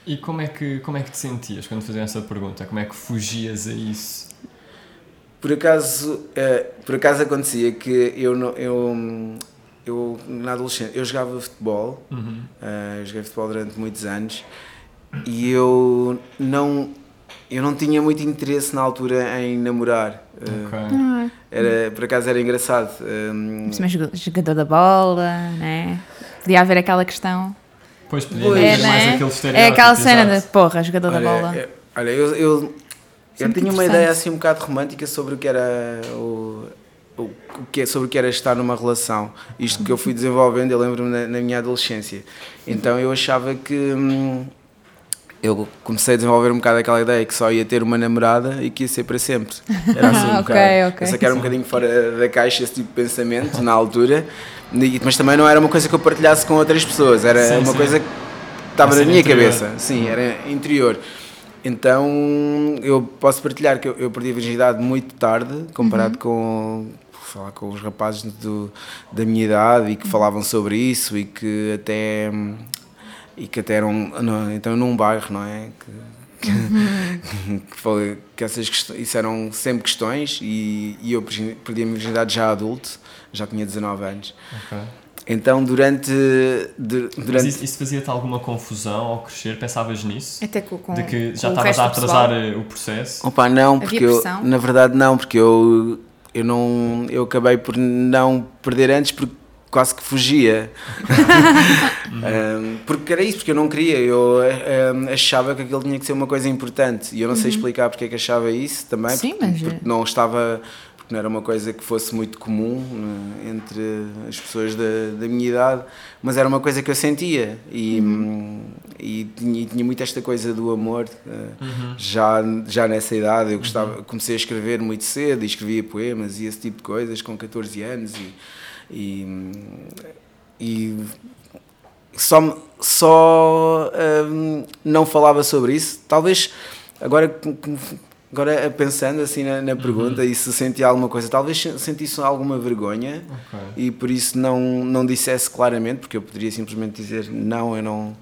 E como é, que, como é que te sentias quando faziam essa pergunta? Como é que fugias a isso? por acaso, eh, por acaso acontecia que eu, não- eu, eu na adolescência eu jogava futebol, Uhum. eh, eu joguei futebol durante muitos anos e eu não eu não tinha muito interesse na altura em namorar. Eh, Ok. Era, por acaso era engraçado. hum, Mas joga- jogador da bola, né? Podia haver aquela questão. Pois podia Pois. haver É, mais né? aquele É aquela cena de porra, jogador da olha, bola. é- olha, eu, eu, eu tinha uma ideia assim um bocado romântica sobre o que era o, o, o que é, sobre o que era estar numa relação. Isto que eu fui desenvolvendo, eu lembro-me na, na minha adolescência. Então eu achava que hum, eu comecei a desenvolver um bocado aquela ideia que só ia ter uma namorada e que ia ser para sempre. Era assim um Ok, bocado. ok. Eu sei que era um bocadinho fora da caixa esse tipo de pensamento na altura, mas também não era uma coisa que eu partilhasse com outras pessoas, era Sim, uma sim. coisa que estava na minha interior. cabeça. Sim, era interior. Então eu posso partilhar que eu, eu perdi a virgindade muito tarde, comparado com, sei lá, com os rapazes do, da minha idade e que falavam sobre isso e que até e que até eram não, então num bairro, não é? Que, que, [laughs] que, foi- que essas questões, isso eram sempre questões e, e eu perdi a minha virgindade já adulto, já tinha 19 anos. Ok. Então durante, du- Mas durante isso, isso fazia-te alguma confusão ao crescer? Pensavas nisso? Até com, com, De que já estavas a do pessoal. atrasar eh, o processo? Opa, não, porque eu, na verdade não, porque eu, eu não eu acabei por não perder antes porque quase que fugia. [laughs] Um, porque era isso, porque eu não queria, eu um, achava que aquilo tinha que ser uma coisa importante. E eu não sei explicar porque é que achava isso também, Uhum. Sim, porque, mas, porque eh, não estava, porque não era uma coisa que fosse muito comum né, entre as pessoas da, da minha idade, mas era uma coisa que eu sentia. E, hum, e, tinha, e tinha muito esta coisa do amor uh, já, já nessa idade, eu gostava, comecei a escrever muito cedo e escrevia poemas e esse tipo de coisas com 14 anos e, e, e só, só hum, não falava sobre isso. Talvez agora Agora, pensando assim na, na pergunta e se sentia alguma coisa, talvez se- sentisse alguma vergonha Ok. e por isso não, não dissesse claramente, porque eu poderia simplesmente dizer não, eu não.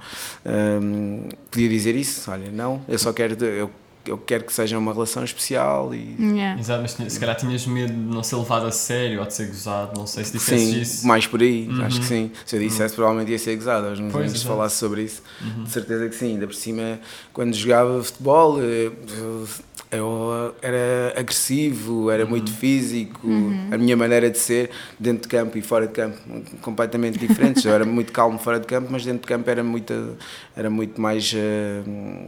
hum, podia dizer isso, olha, não, eu só quero. Eu, eu quero que seja uma relação especial e. Yeah. Exato, mas se calhar tinhas medo de não ser levado a sério ou de ser gozado, não sei se dissesses Sim, isso. mais por aí, acho que sim. Se eu dissesse, provavelmente ia ser gozado. Aos meus Pois, amigos falasse sobre isso, de certeza que sim. Ainda por cima, quando jogava futebol, eh, eu, eu era agressivo, era muito físico. A minha maneira de ser, dentro de campo e fora de campo, completamente diferentes. Eu era muito calmo fora de campo, mas dentro de campo era muito, era muito mais. eh,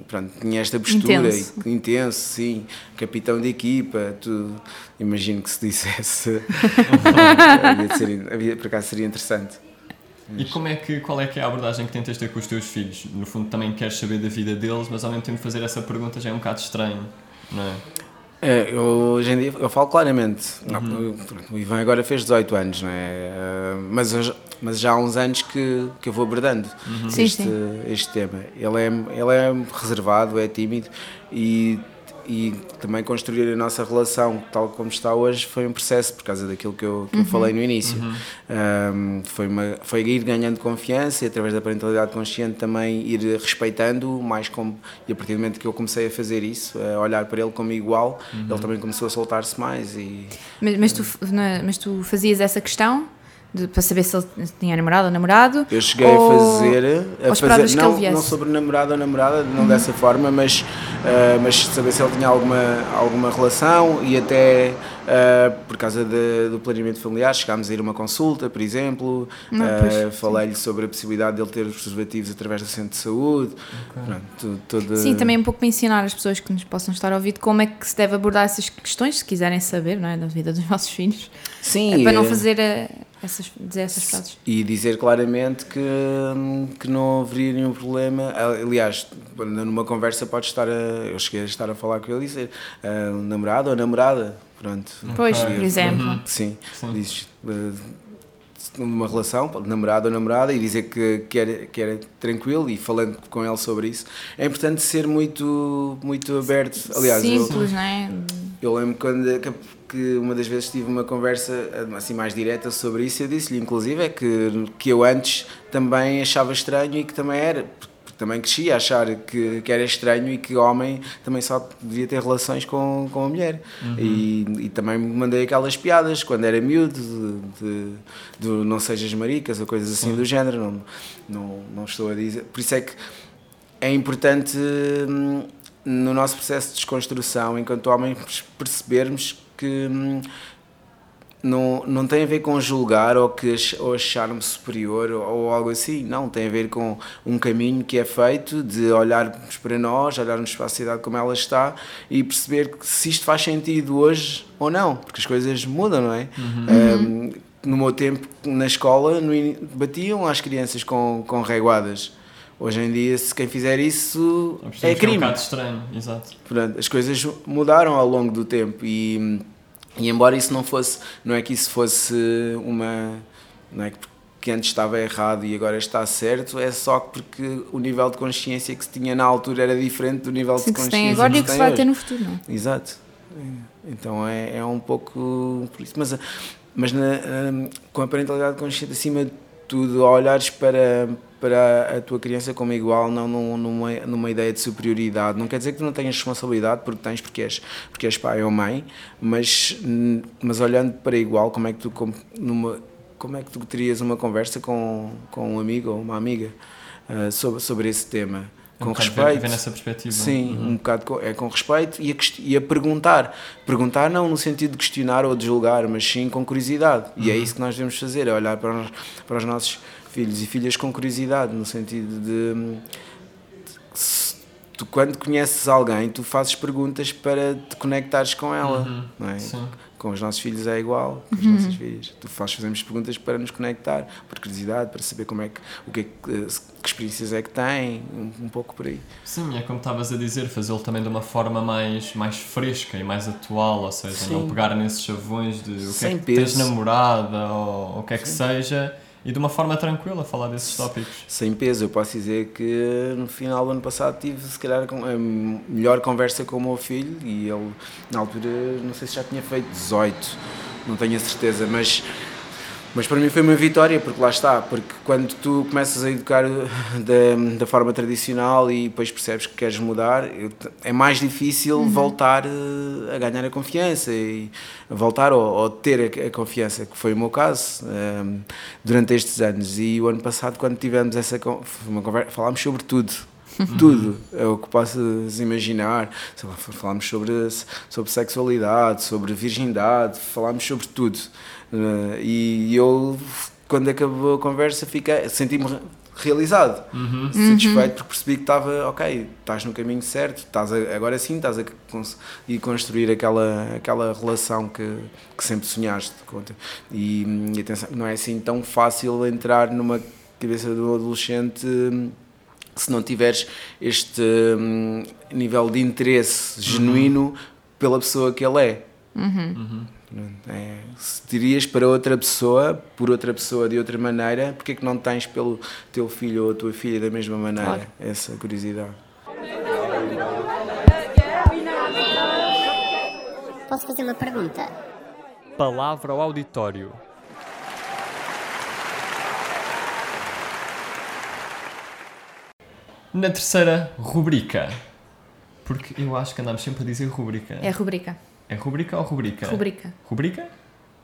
pronto, tinha esta postura Intenso. e intenso, sim, capitão de equipa, tudo. Imagino que se dissesse. [laughs] havia de ser, havia, por acaso seria interessante. E como é que, qual é que é a abordagem que tentas ter com os teus filhos? No fundo também queres saber da vida deles, mas ao mesmo tempo fazer essa pergunta já é um bocado estranho, não é? É, eu, hoje em dia eu falo claramente. Não, pronto, o Ivan agora fez 18 anos, não é? Ah, mas, eu mas já há uns anos que, que eu vou abordando Sim, este, sim. este tema. Ele é, ele é reservado, é tímido e, e também construir a nossa relação tal como está hoje foi um processo por causa daquilo que eu, que eu falei no início. Um, foi, uma, foi ir ganhando confiança e através da parentalidade consciente também ir respeitando mais como e a partir do momento que eu comecei a fazer isso, a olhar para ele como igual, ele também começou a soltar-se mais e Mas, mas, tu, mas tu fazias essa questão de- para saber se ele tinha namorado ou namorado? Eu cheguei ou- a fazer, a fazer não, não sobre namorado ou namorada, não dessa forma, mas, ah, mas saber se ele tinha alguma, alguma relação e até ah, por causa de- do planeamento familiar chegámos a ir a uma consulta, por exemplo, pois, falei-lhe sobre a possibilidade de ele ter os preservativos através do centro de saúde, Pronto, tu- toda- Sim, também um pouco para ensinar as pessoas que nos possam estar a ouvir como é que se deve abordar essas questões, se quiserem saber, não é? Da vida dos vossos filhos. Sim, É para não fazer essas, dizer essas frases. E dizer claramente que, que não haveria nenhum problema. Aliás, numa conversa pode estar a. Eu cheguei a estar a falar com ele e dizer ah, namorado ou namorada. Pronto. Pois, por exemplo. Sim, Sim. dizes. ah, numa relação, namorado ou namorada, e dizer que, que, era, que era tranquilo e falando com ele sobre isso. É importante ser muito, muito aberto. Aliás, eu, Simples, não é? eu lembro quando que- uma das vezes tive uma conversa assim mais direta sobre isso, eu disse-lhe inclusive é que, que eu antes também achava estranho e que também era, também cresci a achar que, que era estranho e que homem também só devia ter relações com, com a mulher. E, e também me mandei aquelas piadas quando era miúdo, de, de, de não sejas maricas ou coisas assim do género, não, não, não estou a dizer. Por isso é que é importante hum, no nosso processo de desconstrução, enquanto homens, percebermos que hum, não, não tem a ver com julgar ou, que, ou achar-me superior ou, algo assim, não, tem a ver com um caminho que é feito de olharmos para nós, olharmos para a sociedade como ela está e perceber que se isto faz sentido hoje ou não, porque as coisas mudam, não é? Hum, no meu tempo, na escola, no in- batiam às crianças com, com reguadas. Hoje em dia, se quem fizer isso é que É um crime. bocado estranho, exato. Portanto, as coisas mudaram ao longo do tempo e, e embora isso não fosse, não é que isso fosse uma, não é que que antes estava errado e agora está certo, é só porque o nível de consciência que se tinha na altura era diferente do nível Sim, de que se consciência tem agora e que se tem vai hoje. ter no futuro, não é? Exato. Então é, é um pouco por isso. Mas, mas na, hum, com a parentalidade consciente, acima de tudo, a olhares para, para a tua criança como igual, não num- numa, numa ideia de superioridade. Não quer dizer que tu não tenhas responsabilidade, porque tens, porque és, porque és pai ou mãe, mas, mas olhando para igual, como é que tu, como, numa, como é que tu terias uma conversa com, com um amigo ou uma amiga ah, sobre, sobre esse tema? É um Com ver- respeito. ver nessa perspectiva. Sim, Uhum. um bocado com, é com respeito e a, e a perguntar. Perguntar não no sentido de questionar ou de julgar, mas sim com curiosidade. E é Uhum. isso que nós devemos fazer, é olhar para os, para os nossos filhos e filhas com curiosidade, no sentido de, de- tu quando conheces alguém, tu fazes perguntas para te conectares com ela, não é? Uhum. Sim. Com os nossos filhos é igual, com as nossas filhas. Tu faz, fazemos perguntas para nos conectar, por curiosidade, para saber como é que, o que, é que, que experiências é que têm, um, um pouco por aí. Sim, é como estavas a dizer, fazê-lo também de uma forma mais, mais fresca e mais atual, ou seja, Sim. não pegar nesses chavões de o que é Sem que tens peso. namorada ou o que é que seja e de uma forma tranquila falar desses tópicos. Sem peso, eu posso dizer que no final do ano passado tive se calhar a melhor conversa com o meu filho e ele na altura não sei se já tinha feito 18, não tenho a certeza, mas mas para mim foi uma vitória, porque lá está, porque quando tu começas a educar [laughs] da, da forma tradicional e depois percebes que queres mudar, é mais difícil voltar eh, a ganhar a confiança e voltar ou, ou ter a, a confiança, que foi o meu caso eh, durante estes anos. E o ano passado, quando tivemos essa uma conversa, falámos sobre tudo. Tudo, é o que possas imaginar. Falámos sobre, sobre sexualidade, sobre virgindade, falámos sobre tudo. Eh, e eu, quando acabou a conversa, fiquei, senti-me re- realizado, satisfeito, porque percebi que estava, ok, estás no caminho certo, estás a- agora sim estás a e construir aquela, aquela relação que, que sempre sonhaste. E, e atenção, não é assim tão fácil entrar numa cabeça do adolescente hum, se não tiveres este hum, nível de interesse genuíno pela pessoa que ele é. É, se dirias para outra pessoa, por outra pessoa de outra maneira, porque é que não tens pelo teu filho ou a tua filha da mesma maneira? Claro. Essa curiosidade. Posso fazer uma pergunta? Palavra ao auditório. Na terceira rubrica. Porque eu acho que andamos sempre a dizer rubrica. É rubrica. É rubrica ou rubrica? Rubrica. Rubrica?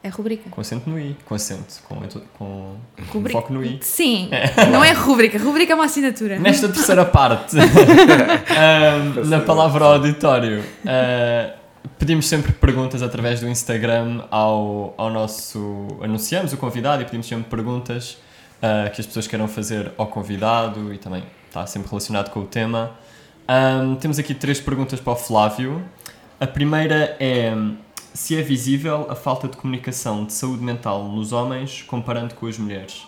É rubrica. Com acento no i. Com acento. Com, com Rubrica. foco no i. Sim, não é rubrica. Rubrica é uma assinatura. Nesta terceira parte, [laughs] ahm, na palavra auditório, ah, pedimos sempre perguntas através do Instagram ao, ao nosso. Anunciamos o convidado e pedimos sempre perguntas ah, que as pessoas queiram fazer ao convidado e também está sempre relacionado com o tema. Ahm, temos aqui três perguntas para o Flávio. A primeira é se é visível a falta de comunicação de saúde mental nos homens comparando com as mulheres.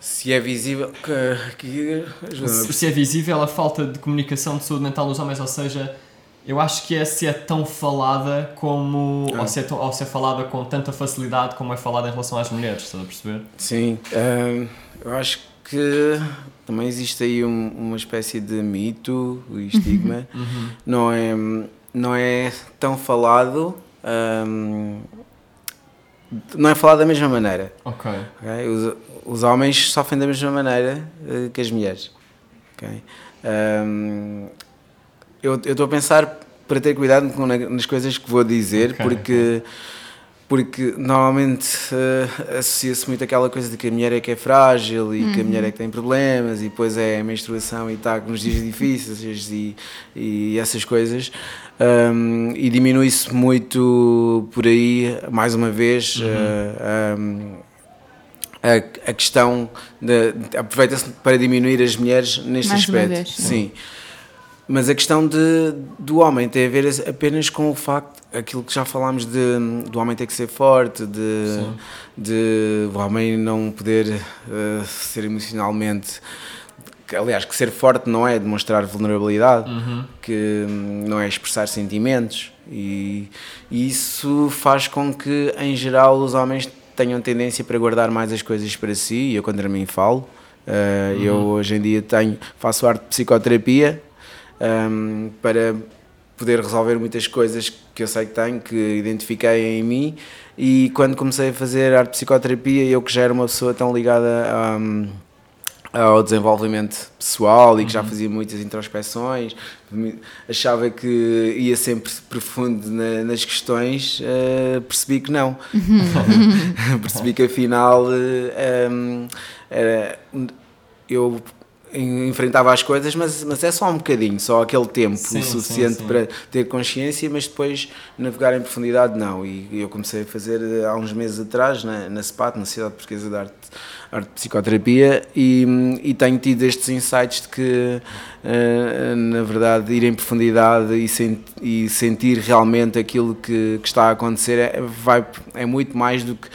Se é visível. Que, que, se, se é visível a falta de comunicação de saúde mental nos homens, ou seja, eu acho que é se é tão falada como. Ah. Ou, se é tão- ou se é falada com tanta facilidade como é falada em relação às mulheres, estás a perceber? Sim, hum, eu acho que também existe aí um- uma espécie de mito e estigma. [laughs] Não, é, não é tão falado. hum, não é falado da mesma maneira. Ok. ok? Os, os homens sofrem da mesma maneira eh, que as mulheres. ok? Hum, eu estou a pensar para ter cuidado com na- nas coisas que vou dizer, Ok, porque, porque normalmente eh, associa-se muito aquela coisa de que a mulher é que é frágil e que a mulher é que tem problemas e depois é a menstruação e está nos dias difíceis e, e essas coisas. Hum, e diminui-se muito por aí, mais uma vez. eh, hum, a, a questão aproveita-se para diminuir as mulheres neste Mais uma aspecto. vez, sim. sim. Mas a questão de, do homem tem a ver apenas com o facto, aquilo que já falámos de, do homem ter que ser forte, de, Sim. de o homem não poder eh, ser emocionalmente. Aliás, que ser forte não é demonstrar vulnerabilidade, que hum, não é expressar sentimentos, e, e isso faz com que, em geral, os homens tenham tendência para guardar mais as coisas para si. E eu, contra mim, falo. Eh, Eu, hoje em dia, tenho, faço arte de psicoterapia hum, para poder resolver muitas coisas que eu sei que tenho, que identifiquei em mim. E quando comecei a fazer arte psicoterapia, eu que já era uma pessoa tão ligada a ao desenvolvimento pessoal e que já fazia muitas introspeções, me- achava que ia sempre profundo na- nas questões, eh, percebi que não. [laughs] percebi que afinal eh, em, era- eu enfrentava as coisas, mas, mas é só um bocadinho, só aquele tempo Sim, o sim, suficiente sim. para ter consciência, mas depois navegar em profundidade não. E eu comecei a fazer eh, há uns meses atrás na, na SPAT, na Sociedade Portuguesa de Arte, Arte de Psicoterapia, e, e tenho tido estes insights de que, eh, na verdade, ir em profundidade e, sen- e sentir realmente aquilo que, que está a acontecer é, vai, é muito mais do que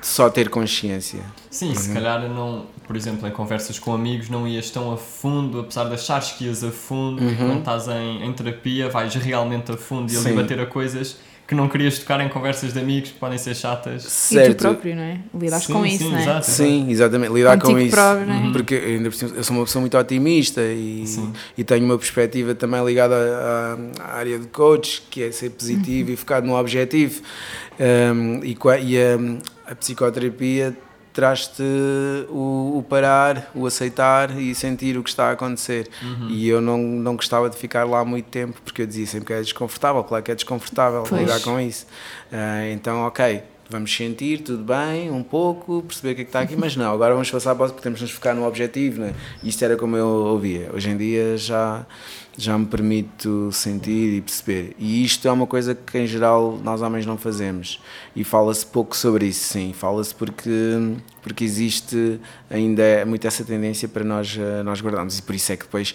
só ter consciência. Sim, se calhar não, por exemplo, em conversas com amigos não ias tão a fundo, apesar de achares que ias a fundo e quando estás em, em terapia vais realmente a fundo e ali Sim. bater a coisas que não querias tocar em conversas de amigos que podem ser chatas. E tu Certo. próprio, não é? Lidares Sim, com isso, sim, não é? exato. Sim, exatamente, lidar com Contigo isso. próprio, não é? Porque ainda por cima, eu sou uma pessoa muito otimista e, e tenho uma perspectiva também ligada à, à área de coach, que é ser positivo e focado no objetivo. Um, e e a, a psicoterapia traz-te o, o parar, o aceitar e sentir o que está a acontecer. E eu não, não gostava de ficar lá muito tempo, porque eu dizia sempre que é desconfortável, claro que é desconfortável Pois. lidar com isso. Ah, então, ok, vamos sentir, tudo bem, um pouco, perceber o que é que está aqui, mas não, agora vamos passar para o porque temos de nos focar no objetivo, né? Isto era como eu ouvia. Hoje em dia já, já me permito sentir e perceber. E isto é uma coisa que em geral nós homens não fazemos. E fala-se pouco sobre isso, sim. Fala-se porque, porque existe ainda muito essa tendência para nós, eh, nós guardarmos. E por isso é que depois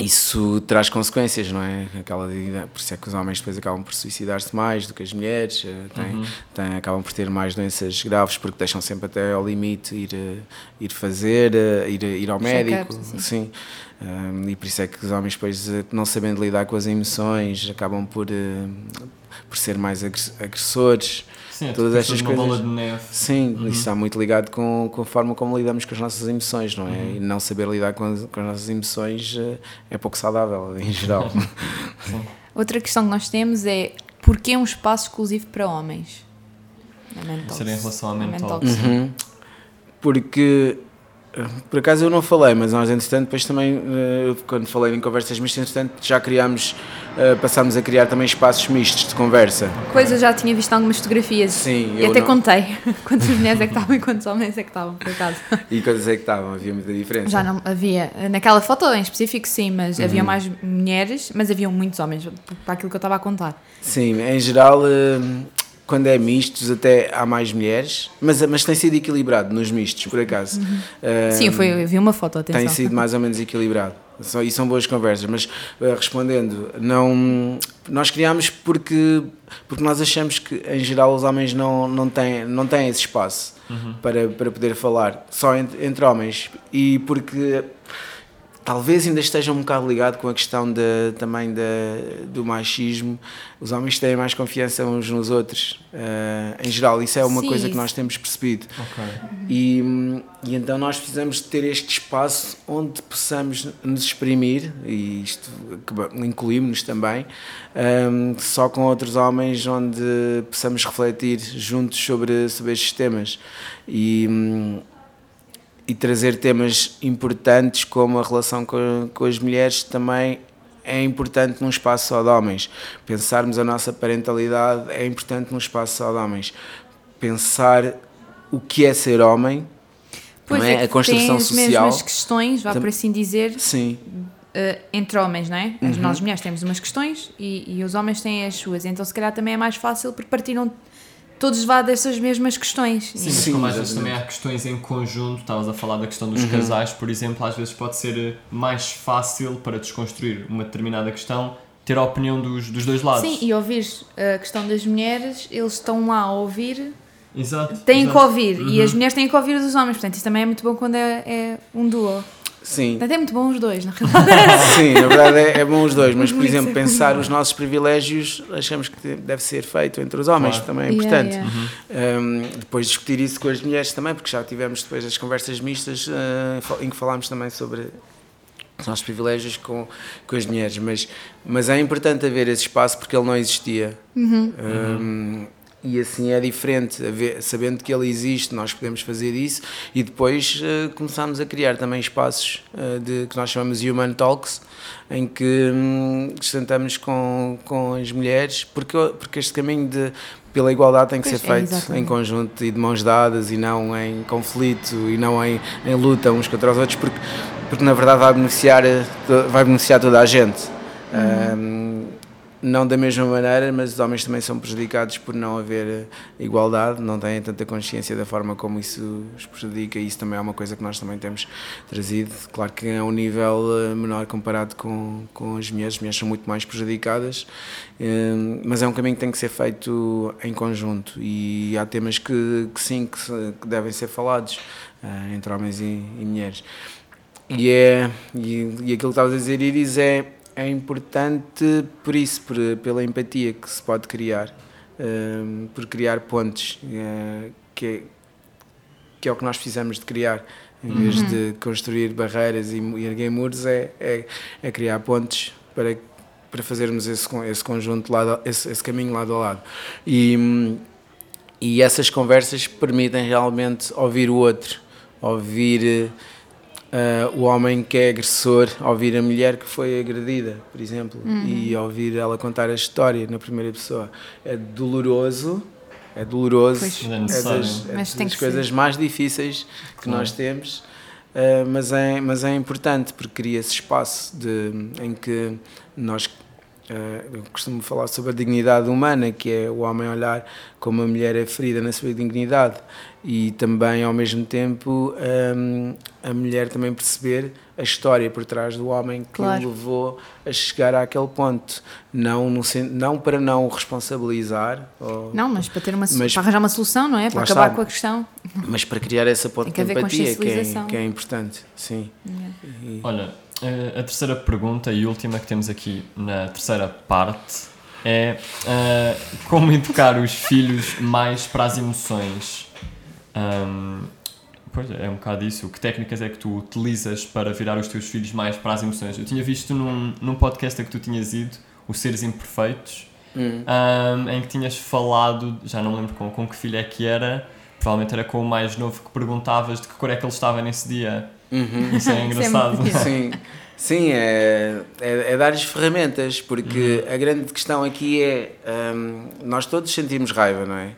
isso traz consequências, não é? Aquela, por isso é que os homens depois acabam por suicidar-se mais do que as mulheres, eh, têm, têm- acabam por ter mais doenças graves porque deixam sempre até ao limite ir, eh, ir fazer, ir, ir ao médico. Assim. Sim. Um, e por isso é que os homens depois, não sabendo lidar com as emoções, acabam por, eh, por ser mais agress- agressores. Sim, é Todas tipo estas uma coisas. bola de neve. Sim, isso está muito ligado com, com a forma como lidamos com as nossas emoções, não é? E não saber lidar com as, com as nossas emoções eh, é pouco saudável, em geral. [laughs] Outra questão que nós temos é porquê um espaço exclusivo para homens? Mentalks. Seria em relação à. Mentalks. Uhum. Porque, por acaso eu não falei, mas nós entretanto depois também, eh, quando falei em conversas mistas, entretanto já criámos, eh, passámos a criar também espaços mistos de conversa. Pois eu já tinha visto algumas fotografias. Sim, E até não- contei [laughs] quantas mulheres é que estavam e quantos homens é que estavam, por acaso. E quantas é que estavam? Havia muita diferença. Já não havia, naquela foto em específico sim, mas havia Uhum. mais mulheres, mas haviam muitos homens, para aquilo que eu estava a contar. Sim, em geral, eh, quando é mistos, até há mais mulheres, mas, mas tem sido equilibrado nos mistos, por acaso. Eh, Sim, foi, eu vi uma foto, atenção. tem sido mais ou menos equilibrado. E são boas conversas, mas eh, respondendo, não, nós criámos porque, porque nós achamos que em geral os homens não, não, têm, não têm esse espaço para, para poder falar, só entre, entre homens, e porque talvez ainda esteja um bocado ligado com a questão da, também da, do machismo. Os homens têm mais confiança uns nos outros, eh, em geral, isso é uma Sim, coisa que nós temos percebido. Ok. E, e então nós precisamos de ter este espaço onde possamos nos exprimir, e isto incluímos-nos também, hum, só com outros homens, onde possamos refletir juntos sobre, sobre estes temas. E, hum, e trazer temas importantes como a relação com, com as mulheres também é importante num espaço só de homens. Pensarmos a nossa parentalidade é importante num espaço só de homens. Pensar o que é ser homem, Pois é? é, a construção tem as social. mesmas questões, vá por assim dizer, Sim, eh, entre homens, não é? Uhum. Nós mulheres temos umas questões e, e os homens têm as suas, então se calhar também é mais fácil porque partiram todos vá dessas mesmas questões. Sim, mas Sim, como às vezes também há questões em conjunto, estavas a falar da questão dos Uhum. casais, por exemplo, às vezes pode ser eh, mais fácil para desconstruir uma determinada questão ter a opinião dos, dos dois lados. Sim, e ouvir a questão das mulheres, eles estão lá a ouvir, Exato. têm exato. que ouvir, e Uhum. as mulheres têm que ouvir dos homens, portanto isso também é muito bom quando é, é um duo. Sim. Portanto é muito bom os dois, na [laughs] realidade. Sim, na verdade é, é bom os dois, mas por exemplo, pensar os nossos privilégios, achamos que deve ser feito entre os homens, Claro. também é Yeah, importante. yeah. Um, depois discutir isso com as mulheres também, porque já tivemos depois as conversas mistas uh, em que falámos também sobre os nossos privilégios com, com as mulheres, mas, mas é importante haver esse espaço porque ele não existia. Um, e assim é diferente, sabendo que ele existe, nós podemos fazer isso e depois uh, começámos a criar também espaços uh, de, que nós chamamos Human Talks, em que hum, sentamos com, com as mulheres, porque, porque este caminho de, pela igualdade tem que Pois ser é, feito em exatamente. conjunto e de mãos dadas e não em conflito e não em, em luta uns contra os outros, porque, porque na verdade vai beneficiar, eh, vai beneficiar toda a gente. Um, não da mesma maneira, mas os homens também são prejudicados por não haver eh, igualdade, não têm tanta consciência da forma como isso os prejudica e isso também é uma coisa que nós também temos trazido. Claro que é um nível eh, menor comparado com, com as mulheres, as mulheres são muito mais prejudicadas, eh, mas é um caminho que tem que ser feito em conjunto e há temas que, que sim, que, que devem ser falados entre homens e, e mulheres. E, é, e, e aquilo que estavas a dizer, Iris, é é importante por isso, por, pela empatia que se pode criar, um, por criar pontes, uh, que, é, que é o que nós precisamos de criar. Em vez Uhum. de construir barreiras e, e erguer muros, é, é, é criar pontes para, para fazermos esse, esse conjunto, lado, esse, esse caminho lado a lado. E, e essas conversas permitem realmente ouvir o outro, ouvir eh, o homem que é agressor, ouvir a mulher que foi agredida, por exemplo, e ouvir ela contar a história na primeira pessoa. É doloroso, é doloroso, Pois. É é das, é Mas tem das que coisas mais difíceis que nós temos. eh, mas, é, mas é importante porque cria esse espaço de, em que nós eh, eu costumo falar sobre a dignidade humana, que é o homem olhar como a mulher é ferida na sua dignidade e também ao mesmo tempo hum, a mulher também perceber a história por trás do homem que Claro. o levou a chegar àquele ponto, não, no, não para não o responsabilizar, ou- Não, mas para, ter uma, Mas- para arranjar uma solução, não é? Para acabar está. com a questão. mas para criar essa ponte de empatia que é, que é importante, sim. E- Olha, eh, a terceira pergunta e última que temos aqui na terceira parte é eh, como educar os filhos mais para as emoções. Ahm, pois é, é um bocado isso. Que técnicas é que tu utilizas para virar os teus filhos mais para as emoções? Eu tinha visto num, num podcast a que tu tinhas ido, Os Seres Imperfeitos, Hum. ahm, em que tinhas falado, já não lembro com, com que filho é que era, provavelmente era com o mais novo que perguntavas de que cor é que ele estava nesse dia. Uhum. Isso é [laughs] é engraçado. Sim, sim é, é, é dar-lhes ferramentas, porque a grande questão aqui é hum, nós todos sentimos raiva, não é?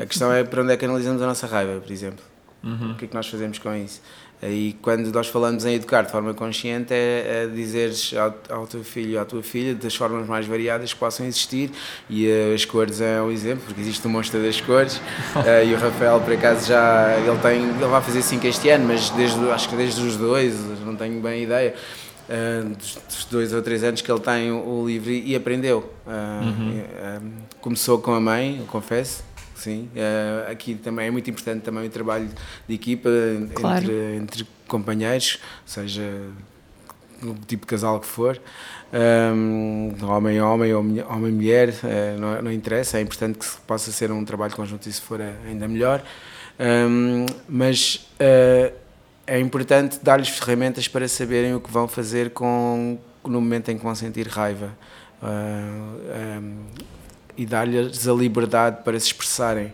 A questão é para onde é que analisamos a nossa raiva, por exemplo. O que é que nós fazemos com isso? E quando nós falamos em educar de forma consciente, é, é dizeres ao, ao teu filho ou à tua filha das formas mais variadas que possam existir, e eh, as cores é um exemplo, porque existe o monstro das cores, [laughs] eh, e o Rafael, por acaso, já ele tem, ele vai fazer 5 este ano, mas desde, acho que desde os dois, não tenho bem ideia, eh, dos, dois ou três anos que ele tem o, livro e aprendeu. Eh, eh, começou com a mãe, eu confesso, Sim, eh, aqui também é muito importante também o trabalho de equipa Claro. entre, entre companheiros, seja o tipo de casal que for, um, homem homem ou mulher- homem mulher, eh, não, não interessa, é importante que possa ser um trabalho conjunto e se for ainda melhor, Um, mas eh, é importante dar-lhes ferramentas para saberem o que vão fazer com, no momento em que vão sentir raiva. Ah, um, e dar-lhes a liberdade para se expressarem,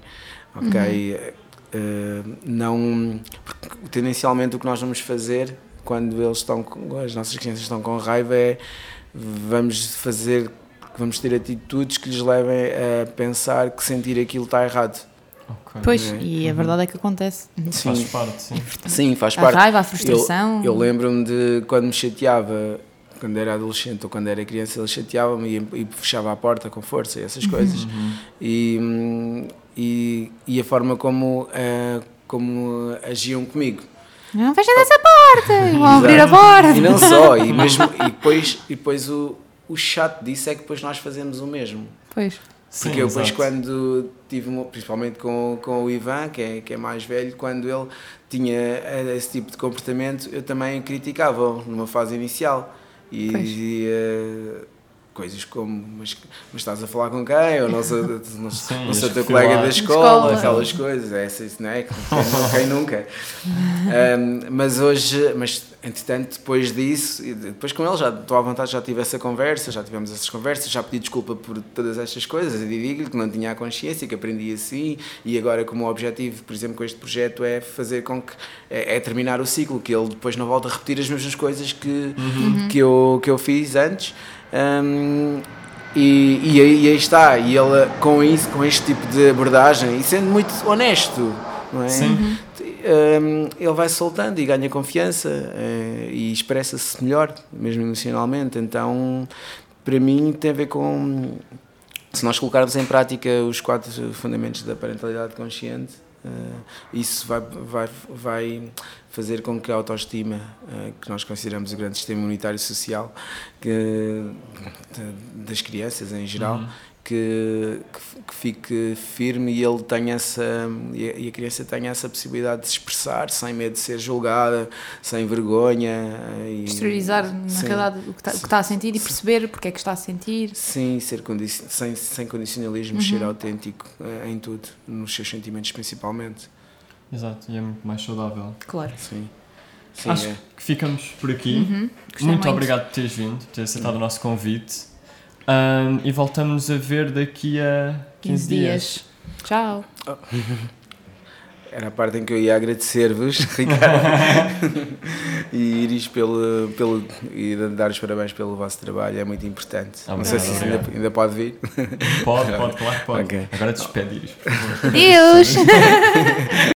ok? Eh, não, porque tendencialmente o que nós vamos fazer quando eles estão, com, as nossas crianças estão com raiva é vamos fazer, vamos ter atitudes que lhes levem a pensar que sentir aquilo está errado. Ok. Pois, É. e a verdade é que acontece. Faz parte, sim. Sim, faz A parte. raiva, a frustração. Eu, eu lembro-me de quando me chateava, quando era adolescente ou quando era criança, ele chateava-me e, e fechava a porta com força e essas coisas. E, hum, e, e a forma como, eh, como agiam comigo. Não fecha dessa porta! [laughs] Vão abrir a porta! E não só, e, [laughs] mesmo, e depois, e depois o, o chato disso é que depois nós fazemos o mesmo. Pois. Sim, Porque eu depois exato. quando tive, principalmente com, com o Ivan, que é, que é mais velho, quando ele tinha eh, esse tipo de comportamento, eu também criticava numa fase inicial. E coisas como, mas, mas estás a falar com quem? Ou não sou, [laughs] não, Sim, não sou teu filar. colega da escola, Escola. aquelas coisas, essas, não é? Quem, quem nunca? Um, mas hoje, mas entretanto, depois disso, depois com ele já estou à vontade, já tive essa conversa, já tivemos essas conversas, já pedi desculpa por todas estas coisas, e digo-lhe que não tinha a consciência, que aprendi assim, e agora como o objetivo, por exemplo, com este projeto é fazer com que, é, é terminar o ciclo, que ele depois não volte a repetir as mesmas coisas que, que, eu, que eu fiz antes. Um, e, e, aí, e aí está, e ele com isso, com este tipo de abordagem, e sendo muito honesto, não é? Sim. Um, ele vai soltando e ganha confiança eh, e expressa-se melhor, mesmo emocionalmente. Então, para mim, tem a ver com se nós colocarmos em prática os quatro fundamentos da parentalidade consciente, eh, isso vai, vai, vai fazer com que a autoestima, eh, que nós consideramos o grande sistema imunitário social que, das crianças em geral, que, que, que fique firme e ele tenha essa e a, criança tenha essa possibilidade de se expressar sem medo de ser julgada, sem vergonha e, Exteriorizar, na Sim. realidade, o que está- o que está a sentir e perceber porque é que está a sentir. Sim, ser condi sem, sem condicionalismo, ser autêntico eh, em tudo, nos seus sentimentos principalmente. Exato, e é muito mais saudável. Claro. Sim. Sim, Acho é. que ficamos por aqui. Uhum. Muito muito. obrigado por teres vindo, por teres aceitado o nosso convite. Ahm, e voltamos a ver daqui a 15, 15 dias. dias. Tchau. [laughs] Era a parte em que eu ia agradecer-vos, [laughs] Ricardo, e Iris pelo, pelo, e dar os parabéns pelo vosso trabalho, é muito importante. Não sei Obrigado, se isso ainda, ainda pode vir. Pode, pode, claro que pode. Ok. Agora despede, Iris, por favor. Deus! [laughs]